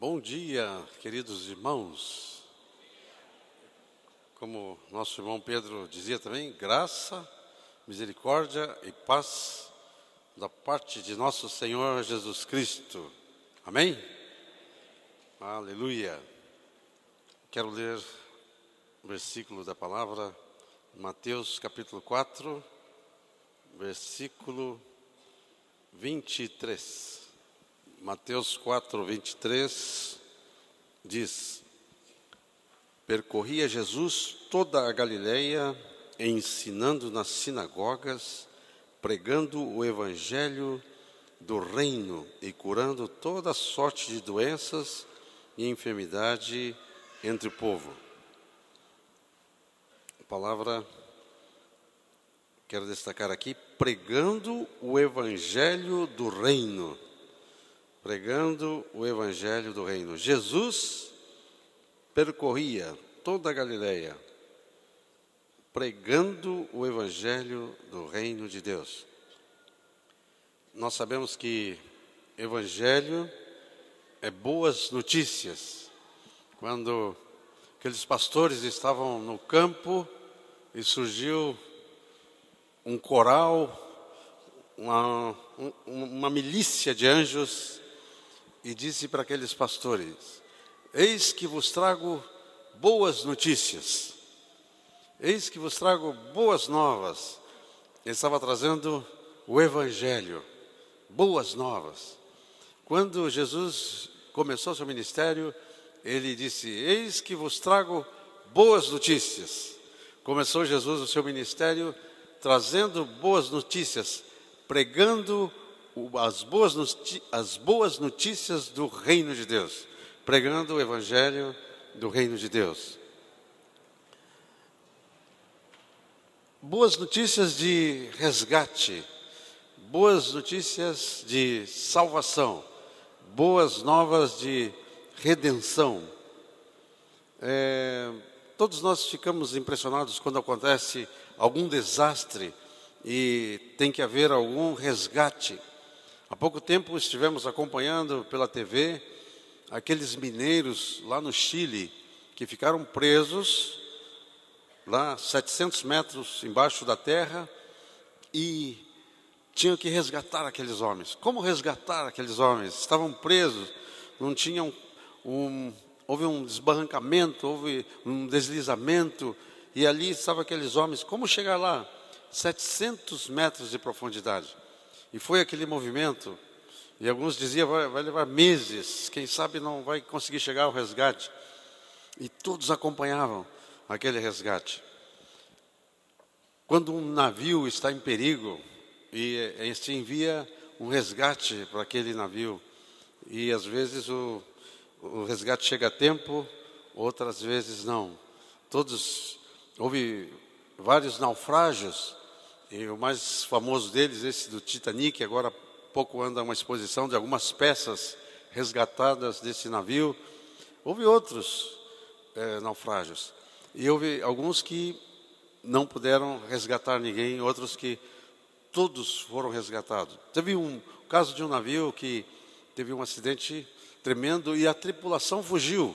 Bom dia, queridos irmãos. Como nosso irmão Pedro dizia também, graça, misericórdia e paz da parte de nosso Senhor Jesus Cristo. Amém? Aleluia. Quero ler o versículo da palavra, Mateus capítulo 4, versículo 23. Mateus 4, 23 diz: Percorria Jesus toda a Galileia, ensinando nas sinagogas, pregando o evangelho do reino e curando toda sorte de doenças e enfermidade entre o povo. A palavra quero destacar aqui, pregando o evangelho do reino pregando o evangelho do reino. Jesus percorria toda a Galileia, pregando o evangelho do reino de Deus. Nós sabemos que evangelho é boas notícias. Quando aqueles pastores estavam no campo e surgiu um coral, uma, uma milícia de anjos e disse para aqueles pastores: Eis que vos trago boas notícias, eis que vos trago boas novas. Ele estava trazendo o Evangelho, boas novas. Quando Jesus começou seu ministério, ele disse: Eis que vos trago boas notícias. Começou Jesus o seu ministério trazendo boas notícias, pregando as boas, as boas notícias do reino de Deus, pregando o evangelho do reino de Deus. Boas notícias de resgate, boas notícias de salvação, boas novas de redenção. É, todos nós ficamos impressionados quando acontece algum desastre e tem que haver algum resgate. Há pouco tempo estivemos acompanhando pela TV aqueles mineiros lá no Chile que ficaram presos lá 700 metros embaixo da terra e tinham que resgatar aqueles homens. Como resgatar aqueles homens? Estavam presos, não tinham um, houve um desbarrancamento, houve um deslizamento e ali estavam aqueles homens. Como chegar lá? 700 metros de profundidade. E foi aquele movimento, e alguns diziam, vai, vai levar meses, quem sabe não vai conseguir chegar ao resgate. E todos acompanhavam aquele resgate. Quando um navio está em perigo e eh, se envia um resgate para aquele navio, e às vezes o, o resgate chega a tempo, outras vezes não. Todos, houve vários naufrágios e o mais famoso deles, esse do Titanic, agora há pouco anda uma exposição de algumas peças resgatadas desse navio. Houve outros é, naufrágios. E houve alguns que não puderam resgatar ninguém, outros que todos foram resgatados. Teve um caso de um navio que teve um acidente tremendo e a tripulação fugiu.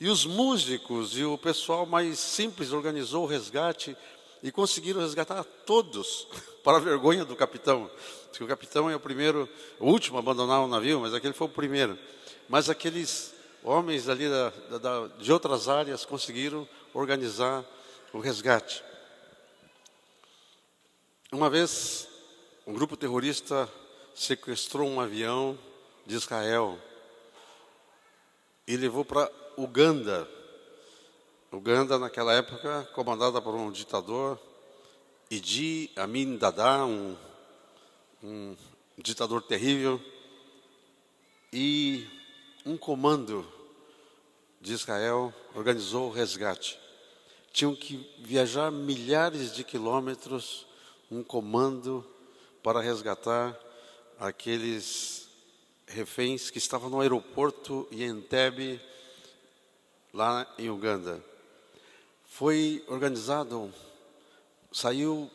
E os músicos e o pessoal mais simples organizou o resgate e conseguiram resgatar todos, para a vergonha do capitão. Porque o capitão é o primeiro, o último a abandonar o navio, mas aquele foi o primeiro. Mas aqueles homens ali da, da, de outras áreas conseguiram organizar o resgate. Uma vez, um grupo terrorista sequestrou um avião de Israel e levou para Uganda Uganda, naquela época, comandada por um ditador, Idi Amin Dada, um, um ditador terrível, e um comando de Israel organizou o resgate. Tinham que viajar milhares de quilômetros, um comando para resgatar aqueles reféns que estavam no aeroporto em Entebbe, lá em Uganda foi organizado, saiu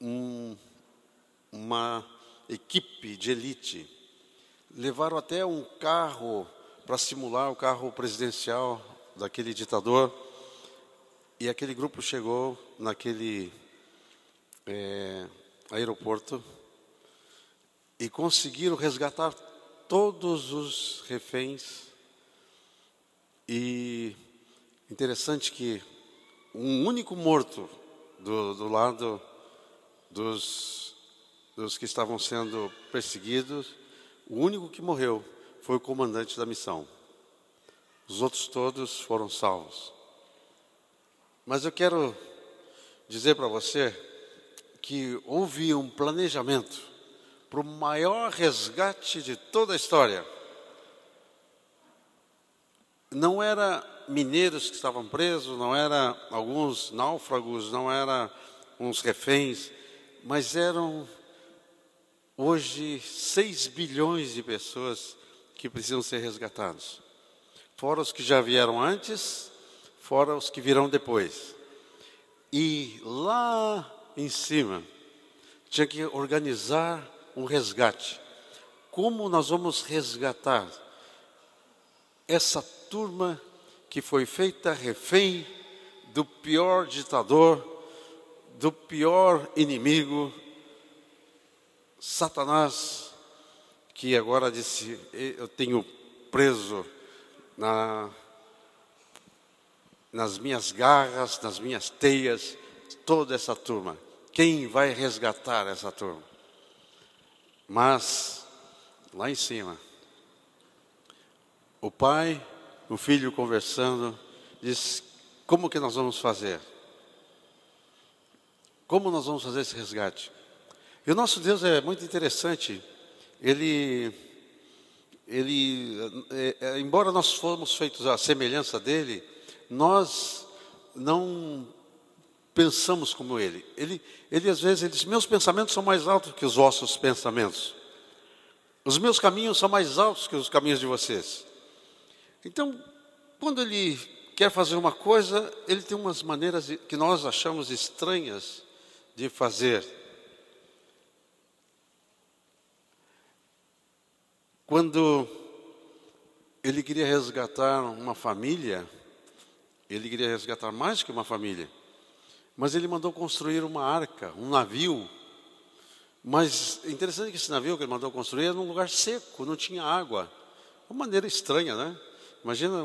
um, uma equipe de elite, levaram até um carro para simular o carro presidencial daquele ditador. E aquele grupo chegou naquele é, aeroporto e conseguiram resgatar todos os reféns. E interessante que um único morto do, do lado dos, dos que estavam sendo perseguidos, o único que morreu foi o comandante da missão. Os outros todos foram salvos. Mas eu quero dizer para você que houve um planejamento para o maior resgate de toda a história. Não era mineiros que estavam presos, não era alguns náufragos, não era uns reféns, mas eram hoje 6 bilhões de pessoas que precisam ser resgatados. Fora os que já vieram antes, fora os que virão depois. E lá em cima, tinha que organizar um resgate. Como nós vamos resgatar essa turma que foi feita refém do pior ditador, do pior inimigo, Satanás, que agora disse: Eu tenho preso na, nas minhas garras, nas minhas teias, toda essa turma. Quem vai resgatar essa turma? Mas, lá em cima, o pai, o filho conversando, diz: Como que nós vamos fazer? Como nós vamos fazer esse resgate? E o nosso Deus é muito interessante. Ele, ele, é, é, embora nós fomos feitos à semelhança dele, nós não pensamos como ele. Ele, ele às vezes ele diz: meus pensamentos são mais altos que os vossos pensamentos. Os meus caminhos são mais altos que os caminhos de vocês. Então, quando ele quer fazer uma coisa, ele tem umas maneiras que nós achamos estranhas de fazer. Quando ele queria resgatar uma família, ele queria resgatar mais que uma família. Mas ele mandou construir uma arca, um navio. Mas é interessante que esse navio que ele mandou construir era num lugar seco, não tinha água. Uma maneira estranha, né? Imagina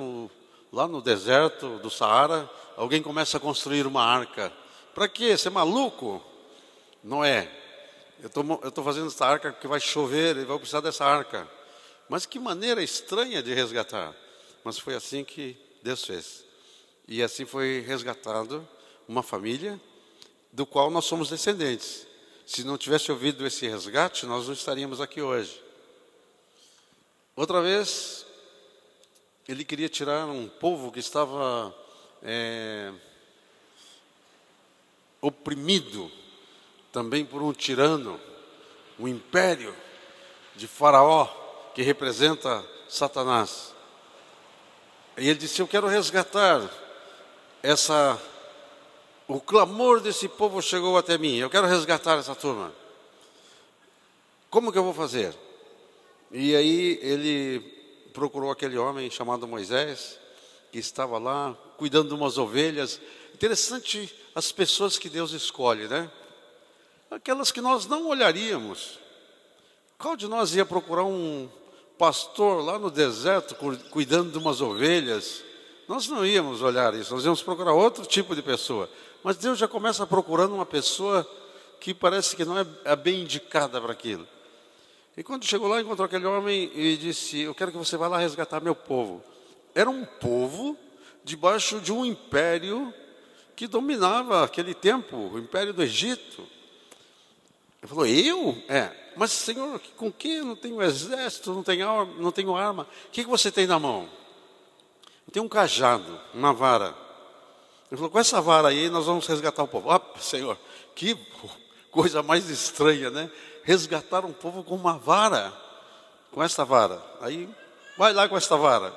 lá no deserto do Saara, alguém começa a construir uma arca. Para quê? Você é maluco? Não é. Eu estou fazendo essa arca porque vai chover e vai precisar dessa arca. Mas que maneira estranha de resgatar. Mas foi assim que Deus fez. E assim foi resgatado uma família do qual nós somos descendentes. Se não tivesse ouvido esse resgate, nós não estaríamos aqui hoje. Outra vez, ele queria tirar um povo que estava é, oprimido também por um tirano, um império de Faraó, que representa Satanás. E ele disse: Eu quero resgatar essa o clamor desse povo chegou até mim. Eu quero resgatar essa turma. Como que eu vou fazer? E aí ele procurou aquele homem chamado Moisés, que estava lá cuidando de umas ovelhas. Interessante as pessoas que Deus escolhe, né? Aquelas que nós não olharíamos. Qual de nós ia procurar um pastor lá no deserto cuidando de umas ovelhas? Nós não íamos olhar isso, nós íamos procurar outro tipo de pessoa. Mas Deus já começa procurando uma pessoa que parece que não é, é bem indicada para aquilo. E quando chegou lá, encontrou aquele homem e disse: Eu quero que você vá lá resgatar meu povo. Era um povo debaixo de um império que dominava aquele tempo, o império do Egito. Ele falou: Eu? É. Mas, Senhor, com que? Eu não tenho exército, não tenho arma. Não tenho arma. O que, que você tem na mão? Eu tenho um cajado, uma vara. Ele falou: com essa vara aí nós vamos resgatar o povo. Ah, Senhor, que coisa mais estranha, né? Resgatar um povo com uma vara, com esta vara. Aí, vai lá com esta vara.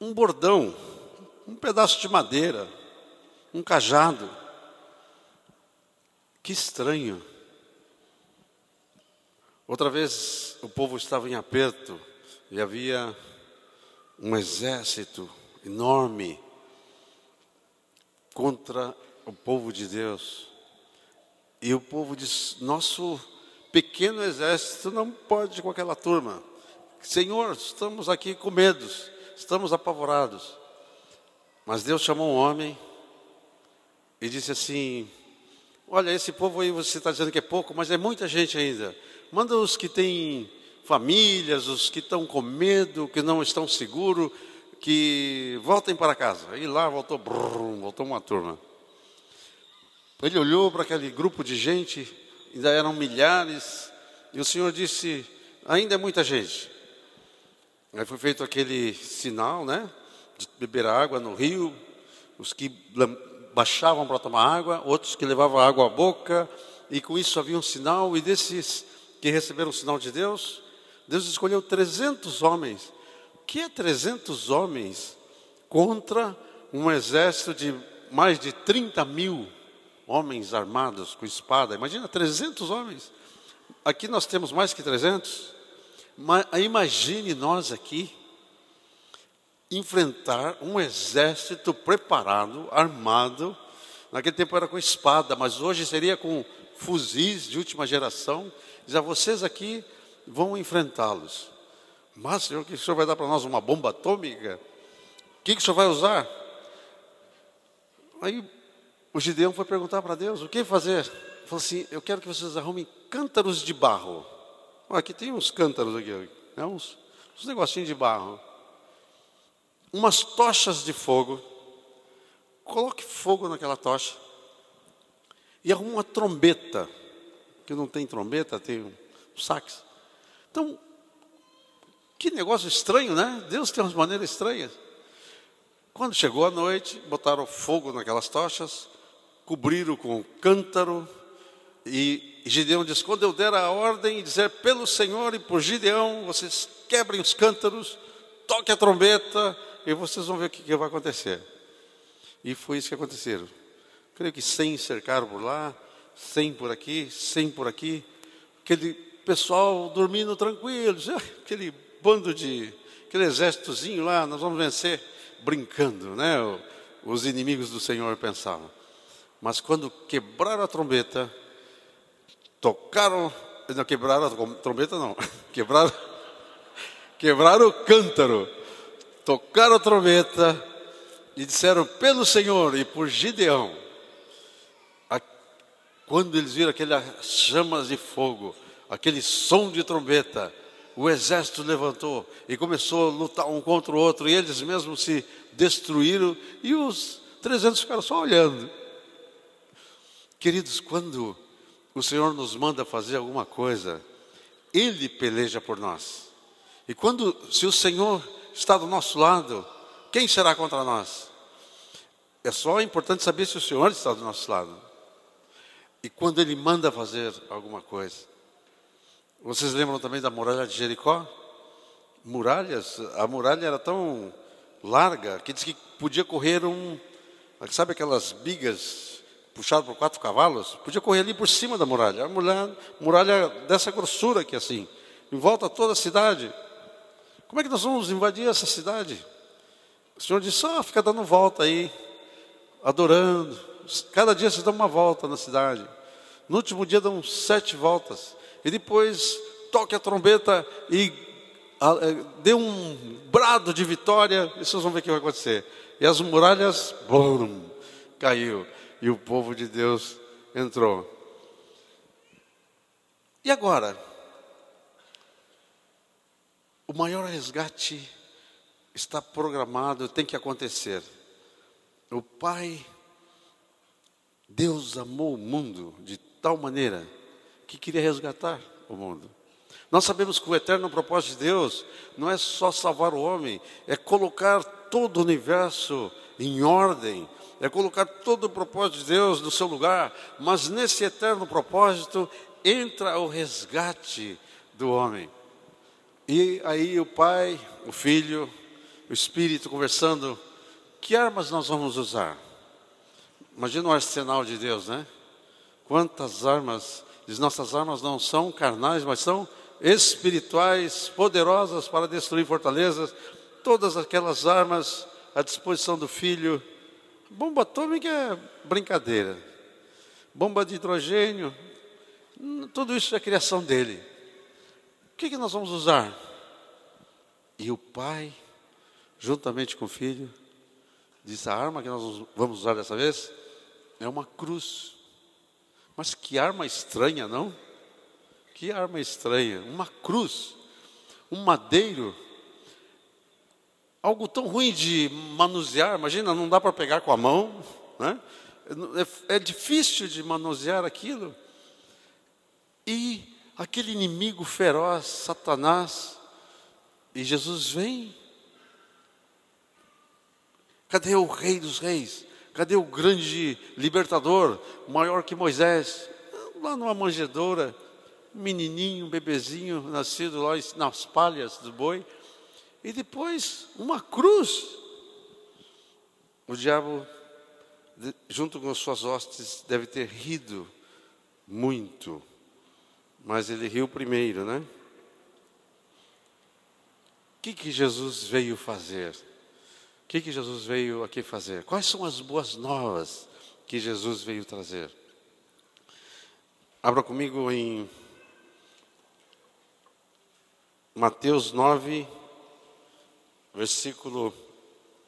Um bordão, um pedaço de madeira, um cajado. Que estranho. Outra vez o povo estava em aperto e havia um exército enorme contra o povo de Deus. E o povo diz: Nosso pequeno exército não pode com aquela turma. Senhor, estamos aqui com medos, estamos apavorados. Mas Deus chamou um homem e disse assim: Olha, esse povo aí você está dizendo que é pouco, mas é muita gente ainda. Manda os que têm famílias, os que estão com medo, que não estão seguros, que voltem para casa. E lá voltou, brrr, voltou uma turma. Ele olhou para aquele grupo de gente, ainda eram milhares, e o Senhor disse: ainda é muita gente. Aí foi feito aquele sinal, né? De beber água no rio, os que baixavam para tomar água, outros que levavam água à boca, e com isso havia um sinal, e desses que receberam o sinal de Deus, Deus escolheu 300 homens. O que é 300 homens contra um exército de mais de 30 mil homens armados com espada? Imagina, 300 homens. Aqui nós temos mais que 300. Imagine nós aqui enfrentar um exército preparado, armado. Naquele tempo era com espada, mas hoje seria com fuzis de última geração. Diz a vocês aqui vão enfrentá-los. Mas, Senhor, que o Senhor vai dar para nós uma bomba atômica? O que, que o Senhor vai usar? Aí o Gideão foi perguntar para Deus: o que fazer? Ele falou assim: eu quero que vocês arrumem cântaros de barro. Aqui tem uns cântaros aqui, né? uns, uns negocinhos de barro umas tochas de fogo, coloque fogo naquela tocha e arrume uma trombeta, que não tem trombeta, tem um sax. Então, que negócio estranho, né? Deus tem umas maneiras estranhas. Quando chegou a noite, botaram fogo naquelas tochas, cobriram com cântaro, e Gideão diz: quando eu der a ordem e dizer pelo Senhor e por Gideão, vocês quebrem os cântaros, toque a trombeta, e vocês vão ver o que, que vai acontecer. E foi isso que aconteceu. Creio que 100 cercaram por lá, 100 por aqui, 100 por aqui. Aquele pessoal dormindo tranquilo, aquele bando de, aquele exércitozinho lá, nós vamos vencer, brincando, né? Os inimigos do Senhor pensavam. Mas quando quebraram a trombeta, tocaram, não quebraram a trombeta não, quebraram, quebraram o cântaro tocaram a trombeta e disseram pelo Senhor e por Gideão. Quando eles viram aquelas chamas de fogo, aquele som de trombeta, o exército levantou e começou a lutar um contra o outro, e eles mesmos se destruíram, e os 300 ficaram só olhando. Queridos, quando o Senhor nos manda fazer alguma coisa, Ele peleja por nós. E quando, se o Senhor está do nosso lado, quem será contra nós? É só importante saber se o Senhor está do nosso lado. E quando Ele manda fazer alguma coisa. Vocês lembram também da muralha de Jericó? Muralhas, a muralha era tão larga que diz que podia correr um, sabe aquelas bigas puxadas por quatro cavalos? Podia correr ali por cima da muralha. A muralha, muralha dessa grossura aqui assim, em volta toda a cidade. Como é que nós vamos invadir essa cidade? O Senhor disse: só fica dando volta aí, adorando. Cada dia vocês dão uma volta na cidade. No último dia dão sete voltas. E depois toque a trombeta e é, dê um brado de vitória. E vocês vão ver o que vai acontecer. E as muralhas, bum, caiu. E o povo de Deus entrou. E agora? O maior resgate está programado, tem que acontecer. O Pai, Deus amou o mundo de tal maneira que queria resgatar o mundo. Nós sabemos que o eterno propósito de Deus não é só salvar o homem, é colocar todo o universo em ordem, é colocar todo o propósito de Deus no seu lugar, mas nesse eterno propósito entra o resgate do homem. E aí o pai, o filho, o espírito conversando, que armas nós vamos usar? Imagina o arsenal de Deus, né? Quantas armas, diz nossas armas não são carnais, mas são espirituais, poderosas para destruir fortalezas. todas aquelas armas à disposição do filho. Bomba atômica é brincadeira. Bomba de hidrogênio, tudo isso é criação dele. O que, que nós vamos usar? E o pai, juntamente com o filho, disse: a arma que nós vamos usar dessa vez é uma cruz. Mas que arma estranha, não? Que arma estranha. Uma cruz, um madeiro, algo tão ruim de manusear. Imagina, não dá para pegar com a mão, né? É, é difícil de manusear aquilo. E aquele inimigo feroz, Satanás, e Jesus vem. Cadê o Rei dos Reis? Cadê o grande libertador, maior que Moisés? Lá numa manjedoura, um menininho, um bebezinho, nascido lá nas palhas do boi. E depois, uma cruz. O diabo, junto com suas hostes, deve ter rido muito. Mas ele riu primeiro, né? O que, que Jesus veio fazer? O que, que Jesus veio aqui fazer? Quais são as boas novas que Jesus veio trazer? Abra comigo em Mateus 9, versículo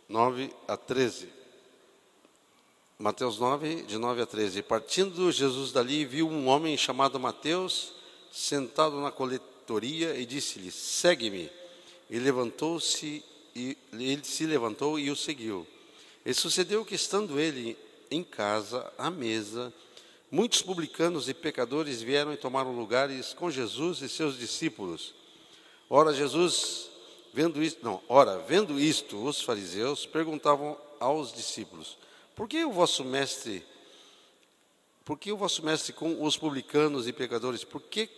9 a 13. Mateus 9, de 9 a 13. Partindo Jesus dali, viu um homem chamado Mateus sentado na coletoria e disse-lhe: Segue-me. E levantou-se e ele se levantou e o seguiu. E sucedeu que estando ele em casa, à mesa, muitos publicanos e pecadores vieram e tomaram lugares com Jesus e seus discípulos. Ora Jesus, vendo isto, não, ora, vendo isto, os fariseus perguntavam aos discípulos: Por que o vosso mestre por que o vosso mestre com os publicanos e pecadores? Por que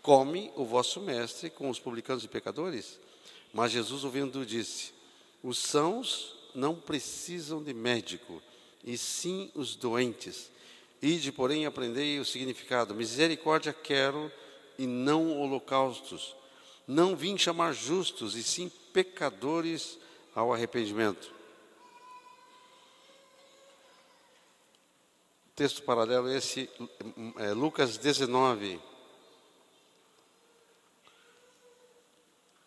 come o vosso mestre com os publicanos e pecadores? Mas Jesus, ouvindo, disse: Os sãos não precisam de médico, e sim os doentes. Ide, porém, aprendei o significado: misericórdia quero e não holocaustos. Não vim chamar justos, e sim pecadores ao arrependimento. Texto paralelo esse é Lucas 19.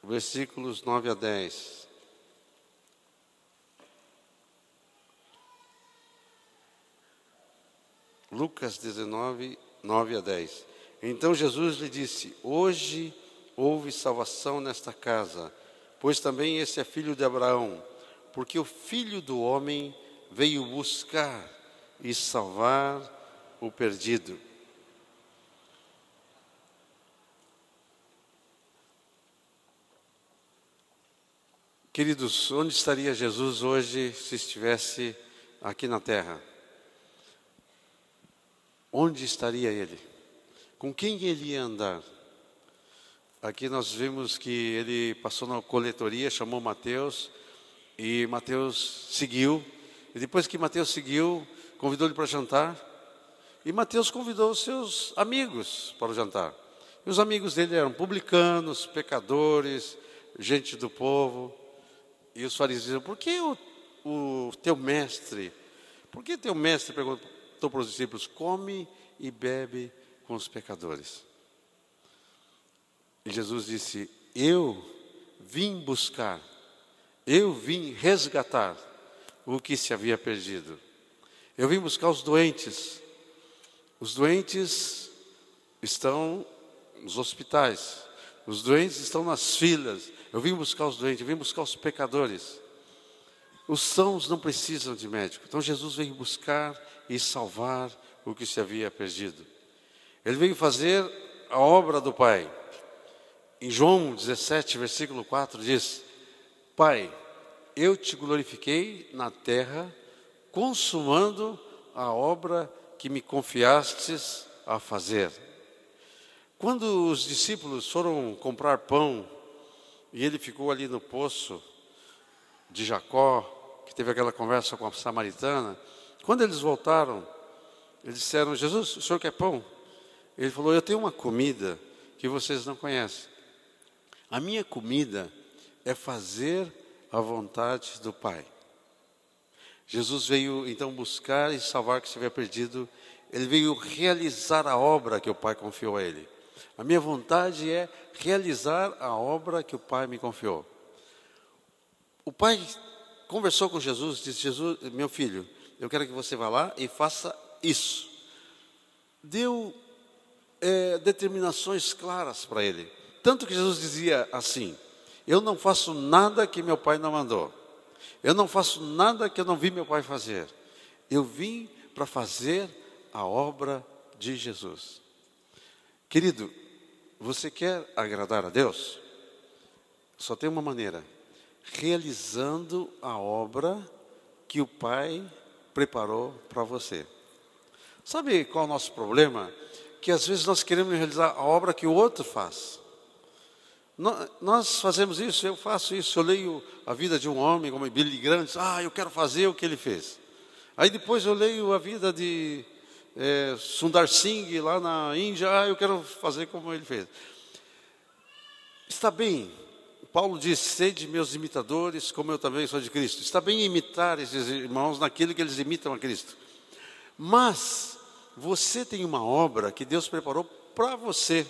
versículos 9 a 10. Lucas 19, 9 a 10. Então Jesus lhe disse: Hoje houve salvação nesta casa, pois também esse é filho de Abraão, porque o filho do homem veio buscar e salvar o perdido. Queridos, onde estaria Jesus hoje se estivesse aqui na terra? Onde estaria ele? Com quem ele ia andar? Aqui nós vimos que ele passou na coletoria, chamou Mateus, e Mateus seguiu. E depois que Mateus seguiu, convidou ele para jantar. E Mateus convidou os seus amigos para o jantar. E os amigos dele eram publicanos, pecadores, gente do povo. E os fariseus por que o, o teu mestre, por que teu mestre perguntou para os discípulos, come e bebe com os pecadores? E Jesus disse, eu vim buscar, eu vim resgatar o que se havia perdido. Eu vim buscar os doentes. Os doentes estão nos hospitais, os doentes estão nas filas, eu vim buscar os doentes, eu vim buscar os pecadores. Os sãos não precisam de médico. Então Jesus veio buscar e salvar o que se havia perdido. Ele veio fazer a obra do Pai. Em João 17, versículo 4 diz: Pai, eu te glorifiquei na terra, consumando a obra que me confiastes a fazer. Quando os discípulos foram comprar pão e ele ficou ali no poço de Jacó, que teve aquela conversa com a samaritana. Quando eles voltaram, eles disseram: Jesus, o senhor quer pão? Ele falou: Eu tenho uma comida que vocês não conhecem. A minha comida é fazer a vontade do Pai. Jesus veio então buscar e salvar o que estiver perdido. Ele veio realizar a obra que o Pai confiou a ele. A minha vontade é realizar a obra que o Pai me confiou. O Pai conversou com Jesus, disse: Jesus, meu filho, eu quero que você vá lá e faça isso. Deu é, determinações claras para ele. Tanto que Jesus dizia assim: Eu não faço nada que meu pai não mandou. Eu não faço nada que eu não vi meu pai fazer. Eu vim para fazer a obra de Jesus. Querido, você quer agradar a Deus? Só tem uma maneira: realizando a obra que o Pai preparou para você. Sabe qual é o nosso problema? Que às vezes nós queremos realizar a obra que o outro faz. Nós fazemos isso, eu faço isso, eu leio a vida de um homem como Billy Graham, ah, eu quero fazer o que ele fez. Aí depois eu leio a vida de é, Sundar Singh lá na Índia, ah, eu quero fazer como ele fez. Está bem, Paulo diz: sede meus imitadores, como eu também sou de Cristo. Está bem imitar esses irmãos naquilo que eles imitam a Cristo. Mas você tem uma obra que Deus preparou para você.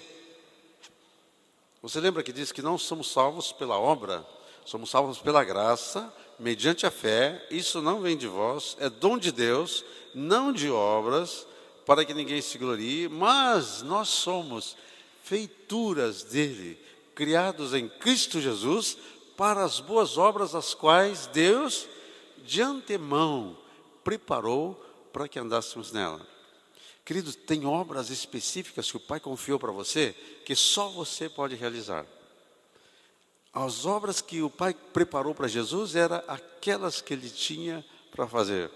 Você lembra que diz que não somos salvos pela obra, somos salvos pela graça, mediante a fé. Isso não vem de vós, é dom de Deus, não de obras, para que ninguém se glorie, mas nós somos feituras dele, criados em Cristo Jesus para as boas obras as quais Deus de antemão preparou para que andássemos nela. Querido, tem obras específicas que o Pai confiou para você que só você pode realizar. As obras que o Pai preparou para Jesus eram aquelas que ele tinha para fazer.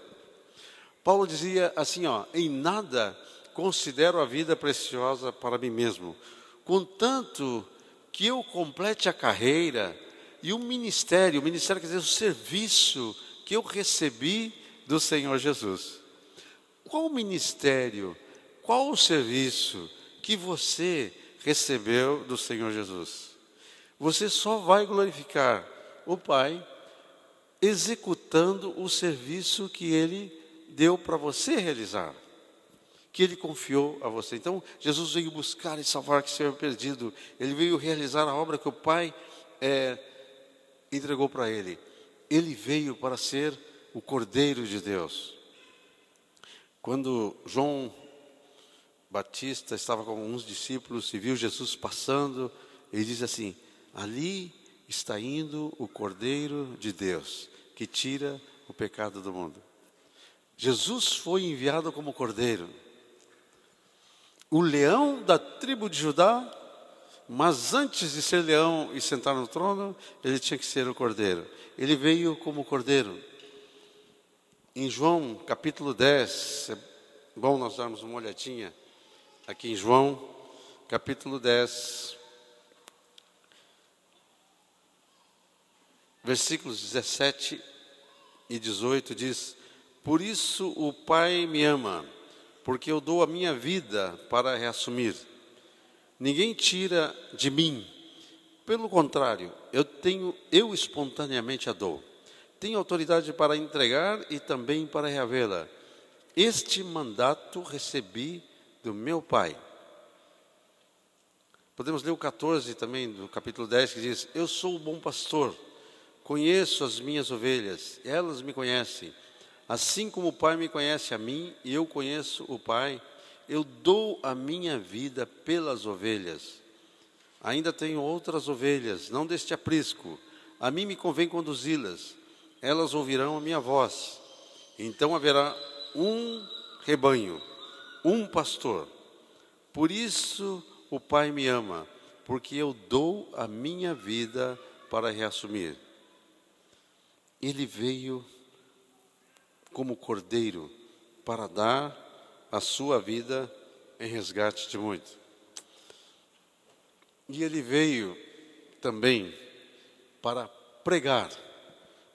Paulo dizia assim, ó, em nada considero a vida preciosa para mim mesmo, contanto que eu complete a carreira e o ministério, o ministério quer dizer o serviço que eu recebi do Senhor Jesus. Qual ministério, qual o serviço que você recebeu do Senhor Jesus? Você só vai glorificar o Pai executando o serviço que ele deu para você realizar, que ele confiou a você. Então, Jesus veio buscar e salvar o que se perdido, ele veio realizar a obra que o Pai é, entregou para ele. Ele veio para ser o Cordeiro de Deus. Quando João Batista estava com alguns discípulos e viu Jesus passando, ele diz assim: Ali está indo o Cordeiro de Deus, que tira o pecado do mundo. Jesus foi enviado como cordeiro. O leão da tribo de Judá, mas antes de ser leão e sentar no trono, ele tinha que ser o cordeiro. Ele veio como cordeiro. Em João capítulo 10, é bom nós darmos uma olhadinha aqui em João capítulo 10, versículos 17 e 18 diz: por isso o Pai me ama, porque eu dou a minha vida para reassumir. Ninguém tira de mim. Pelo contrário, eu tenho, eu espontaneamente a dou. Tenho autoridade para entregar e também para reavê-la. Este mandato recebi do meu Pai. Podemos ler o 14 também, do capítulo 10, que diz: Eu sou o bom pastor, conheço as minhas ovelhas, elas me conhecem Assim como o Pai me conhece a mim e eu conheço o Pai, eu dou a minha vida pelas ovelhas. Ainda tenho outras ovelhas, não deste aprisco. A mim me convém conduzi-las. Elas ouvirão a minha voz. Então haverá um rebanho, um pastor. Por isso o Pai me ama, porque eu dou a minha vida para reassumir. Ele veio como cordeiro para dar a sua vida em resgate de muitos. E ele veio também para pregar,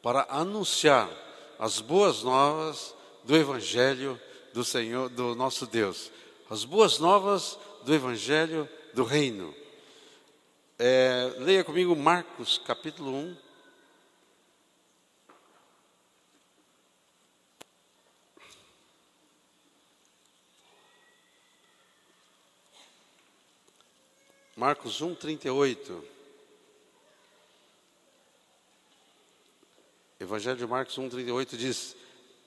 para anunciar as boas novas do Evangelho do Senhor, do nosso Deus. As boas novas do Evangelho do Reino. É, leia comigo Marcos capítulo 1. Marcos 1, 38. Evangelho de Marcos 1, 38 diz: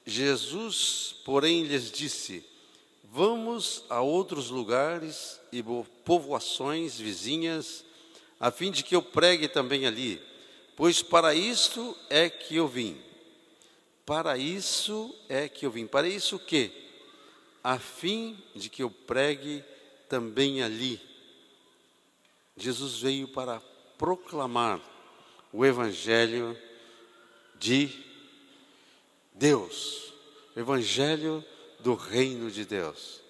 Jesus, porém, lhes disse: Vamos a outros lugares e povoações vizinhas, a fim de que eu pregue também ali, pois para isto é que eu vim. Para isso é que eu vim. Para isso o quê? A fim de que eu pregue também ali. Jesus veio para proclamar o Evangelho de Deus, o Evangelho do Reino de Deus.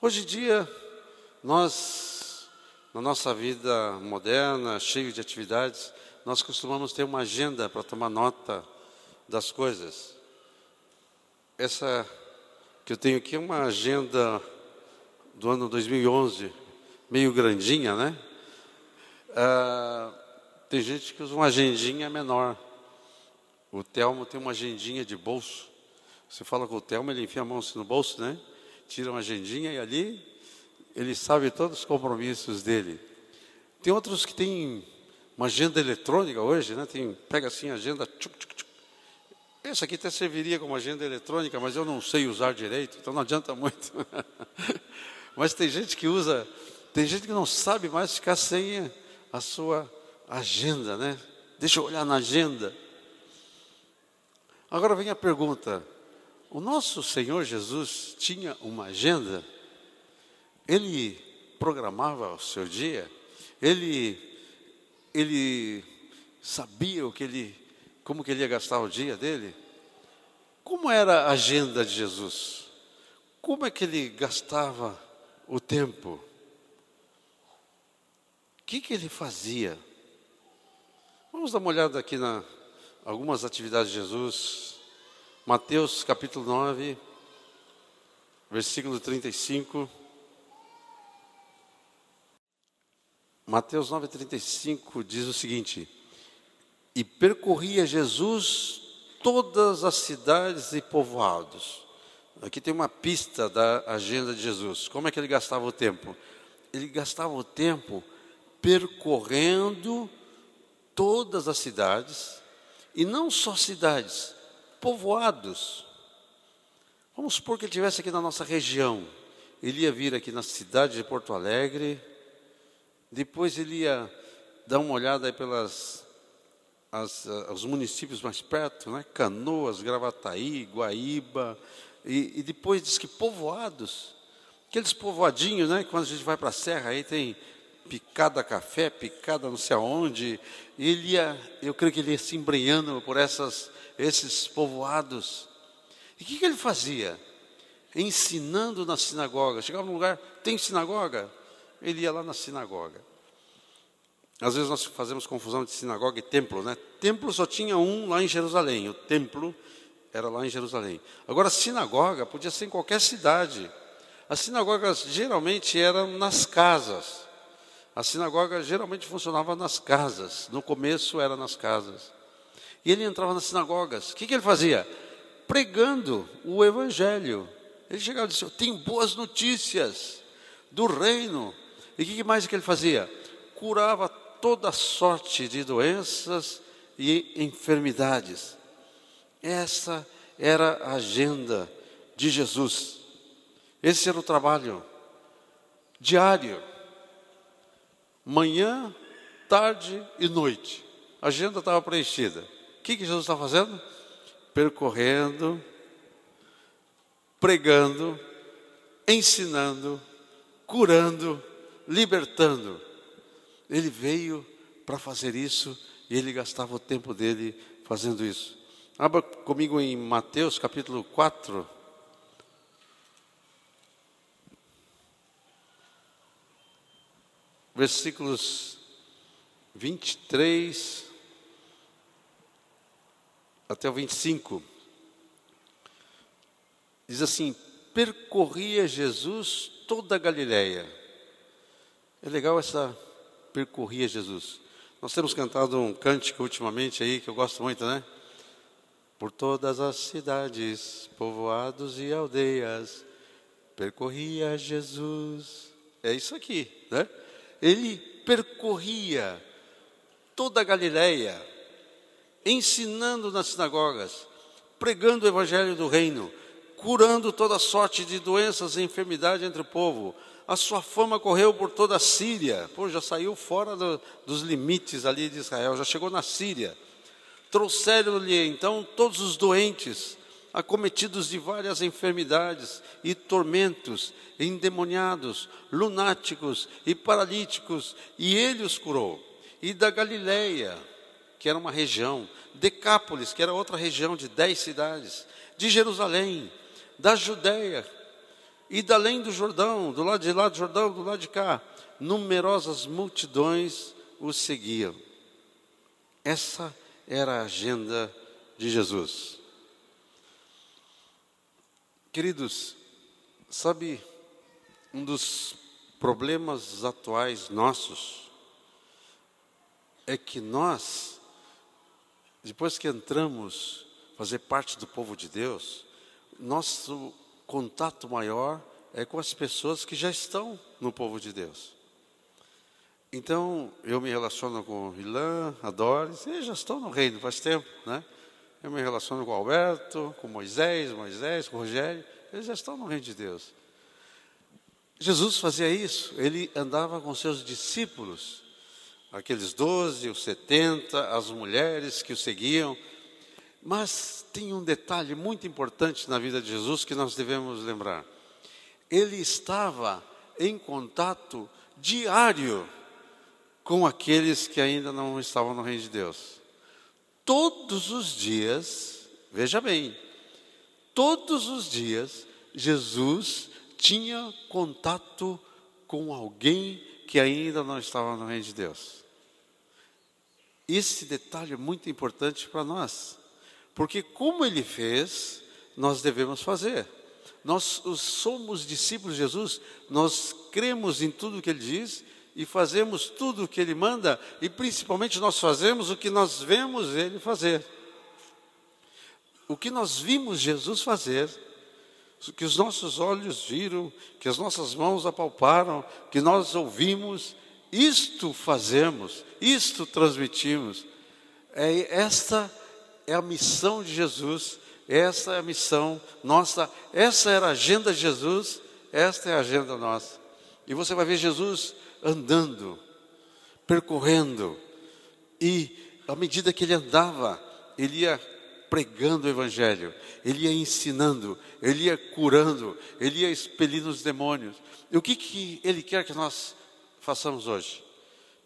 Hoje em dia, nós, na nossa vida moderna, cheio de atividades, nós costumamos ter uma agenda para tomar nota das coisas. Essa que eu tenho aqui é uma agenda do ano 2011, meio grandinha, né? Ah, tem gente que usa uma agendinha menor. O Telmo tem uma agendinha de bolso. Você fala com o Telmo, ele enfia a mão assim no bolso, né? Tira uma agendinha e ali ele sabe todos os compromissos dele. Tem outros que têm uma agenda eletrônica hoje, né? Tem, pega assim a agenda. Tchuc, tchuc, tchuc. Esse aqui até serviria como agenda eletrônica, mas eu não sei usar direito, então não adianta muito. mas tem gente que usa, tem gente que não sabe mais ficar sem a sua agenda, né? Deixa eu olhar na agenda. Agora vem a pergunta: o nosso Senhor Jesus tinha uma agenda? Ele programava o seu dia? Ele, ele sabia o que ele, como que ele ia gastar o dia dele? Como era a agenda de Jesus? Como é que ele gastava o tempo? O que, que ele fazia? Vamos dar uma olhada aqui na algumas atividades de Jesus. Mateus capítulo 9, versículo 35. Mateus 9, 35 diz o seguinte: E percorria Jesus todas as cidades e povoados. Aqui tem uma pista da agenda de Jesus. Como é que ele gastava o tempo? Ele gastava o tempo percorrendo todas as cidades e não só cidades, povoados. Vamos supor que ele estivesse aqui na nossa região. Ele ia vir aqui na cidade de Porto Alegre, depois ele ia dar uma olhada aí pelas as, uh, os municípios mais perto, né? Canoas, Gravataí, Guaíba, e, e, depois diz que povoados, aqueles povoadinhos, né? Quando a gente vai para a serra, aí tem picada café, picada não sei aonde. Ele ia, eu creio que ele ia se embrenhando por essas, esses povoados. E o que, que ele fazia? Ensinando na sinagoga. Chegava num lugar, tem sinagoga? Ele ia lá na sinagoga. Às vezes nós fazemos confusão de sinagoga e templo, né? Templo só tinha um lá em Jerusalém, o templo era lá em Jerusalém. Agora, sinagoga podia ser em qualquer cidade. As sinagogas geralmente eram nas casas. A sinagoga geralmente funcionava nas casas, no começo era nas casas. E ele entrava nas sinagogas. O que, que ele fazia? Pregando o evangelho. Ele chegava e disse: Eu tenho boas notícias do reino. E o que mais que ele fazia? Curava toda sorte de doenças e enfermidades. Essa era a agenda de Jesus. Esse era o trabalho diário manhã, tarde e noite. A agenda estava preenchida. O que, que Jesus está fazendo? Percorrendo, pregando, ensinando, curando, libertando. Ele veio para fazer isso e ele gastava o tempo dele fazendo isso. Abra comigo em Mateus capítulo 4. Versículos 23 até o 25. Diz assim: percorria Jesus toda a Galileia. É legal essa percorria Jesus. Nós temos cantado um cântico ultimamente aí que eu gosto muito, né? Por todas as cidades, povoados e aldeias, percorria Jesus. É isso aqui, né? Ele percorria toda a Galileia, ensinando nas sinagogas, pregando o evangelho do reino, curando toda sorte de doenças e enfermidade entre o povo. A sua fama correu por toda a Síria, pô, já saiu fora do, dos limites ali de Israel, já chegou na Síria. Trouxeram-lhe então todos os doentes, acometidos de várias enfermidades e tormentos, endemoniados, lunáticos e paralíticos, e ele os curou. E da Galileia, que era uma região, Decápolis, que era outra região de dez cidades, de Jerusalém, da Judéia e da além do Jordão, do lado de lá do Jordão, do lado de cá, numerosas multidões o seguiam. Essa era a agenda de Jesus. Queridos, sabe, um dos problemas atuais nossos é que nós, depois que entramos fazer parte do povo de Deus, nosso contato maior é com as pessoas que já estão no povo de Deus. Então, eu me relaciono com o Ilan, a Doris, eles já estão no reino faz tempo, né? Eu me relaciono com Alberto, com Moisés, Moisés, com Rogério, eles já estão no reino de Deus. Jesus fazia isso, ele andava com seus discípulos, aqueles doze, os setenta, as mulheres que o seguiam. Mas tem um detalhe muito importante na vida de Jesus que nós devemos lembrar. Ele estava em contato diário com aqueles que ainda não estavam no reino de Deus. Todos os dias, veja bem, todos os dias, Jesus tinha contato com alguém que ainda não estava no reino de Deus. Esse detalhe é muito importante para nós, porque como ele fez, nós devemos fazer. Nós somos discípulos de Jesus, nós cremos em tudo que ele diz e fazemos tudo o que Ele manda, e principalmente nós fazemos o que nós vemos Ele fazer. O que nós vimos Jesus fazer, que os nossos olhos viram, que as nossas mãos apalparam, que nós ouvimos, isto fazemos, isto transmitimos. É, esta é a missão de Jesus, essa é a missão nossa, essa era a agenda de Jesus, esta é a agenda nossa. E você vai ver Jesus andando, percorrendo, e à medida que ele andava, ele ia pregando o Evangelho, ele ia ensinando, ele ia curando, ele ia expelindo os demônios. E o que, que ele quer que nós façamos hoje?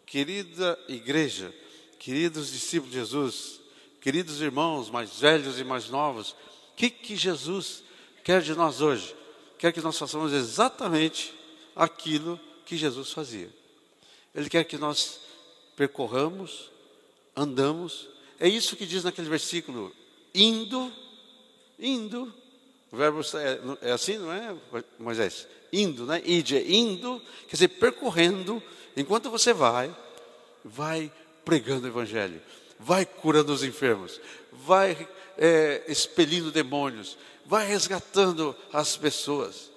Querida igreja, queridos discípulos de Jesus, queridos irmãos mais velhos e mais novos, o que, que Jesus quer de nós hoje? Quer que nós façamos exatamente aquilo que Jesus fazia. Ele quer que nós percorramos, andamos. É isso que diz naquele versículo: indo, indo. O verbo é, é assim, não é, Moisés? Indo, né? Ide é indo, quer dizer, percorrendo. Enquanto você vai, vai pregando o Evangelho, vai curando os enfermos, vai é, expelindo demônios, vai resgatando as pessoas.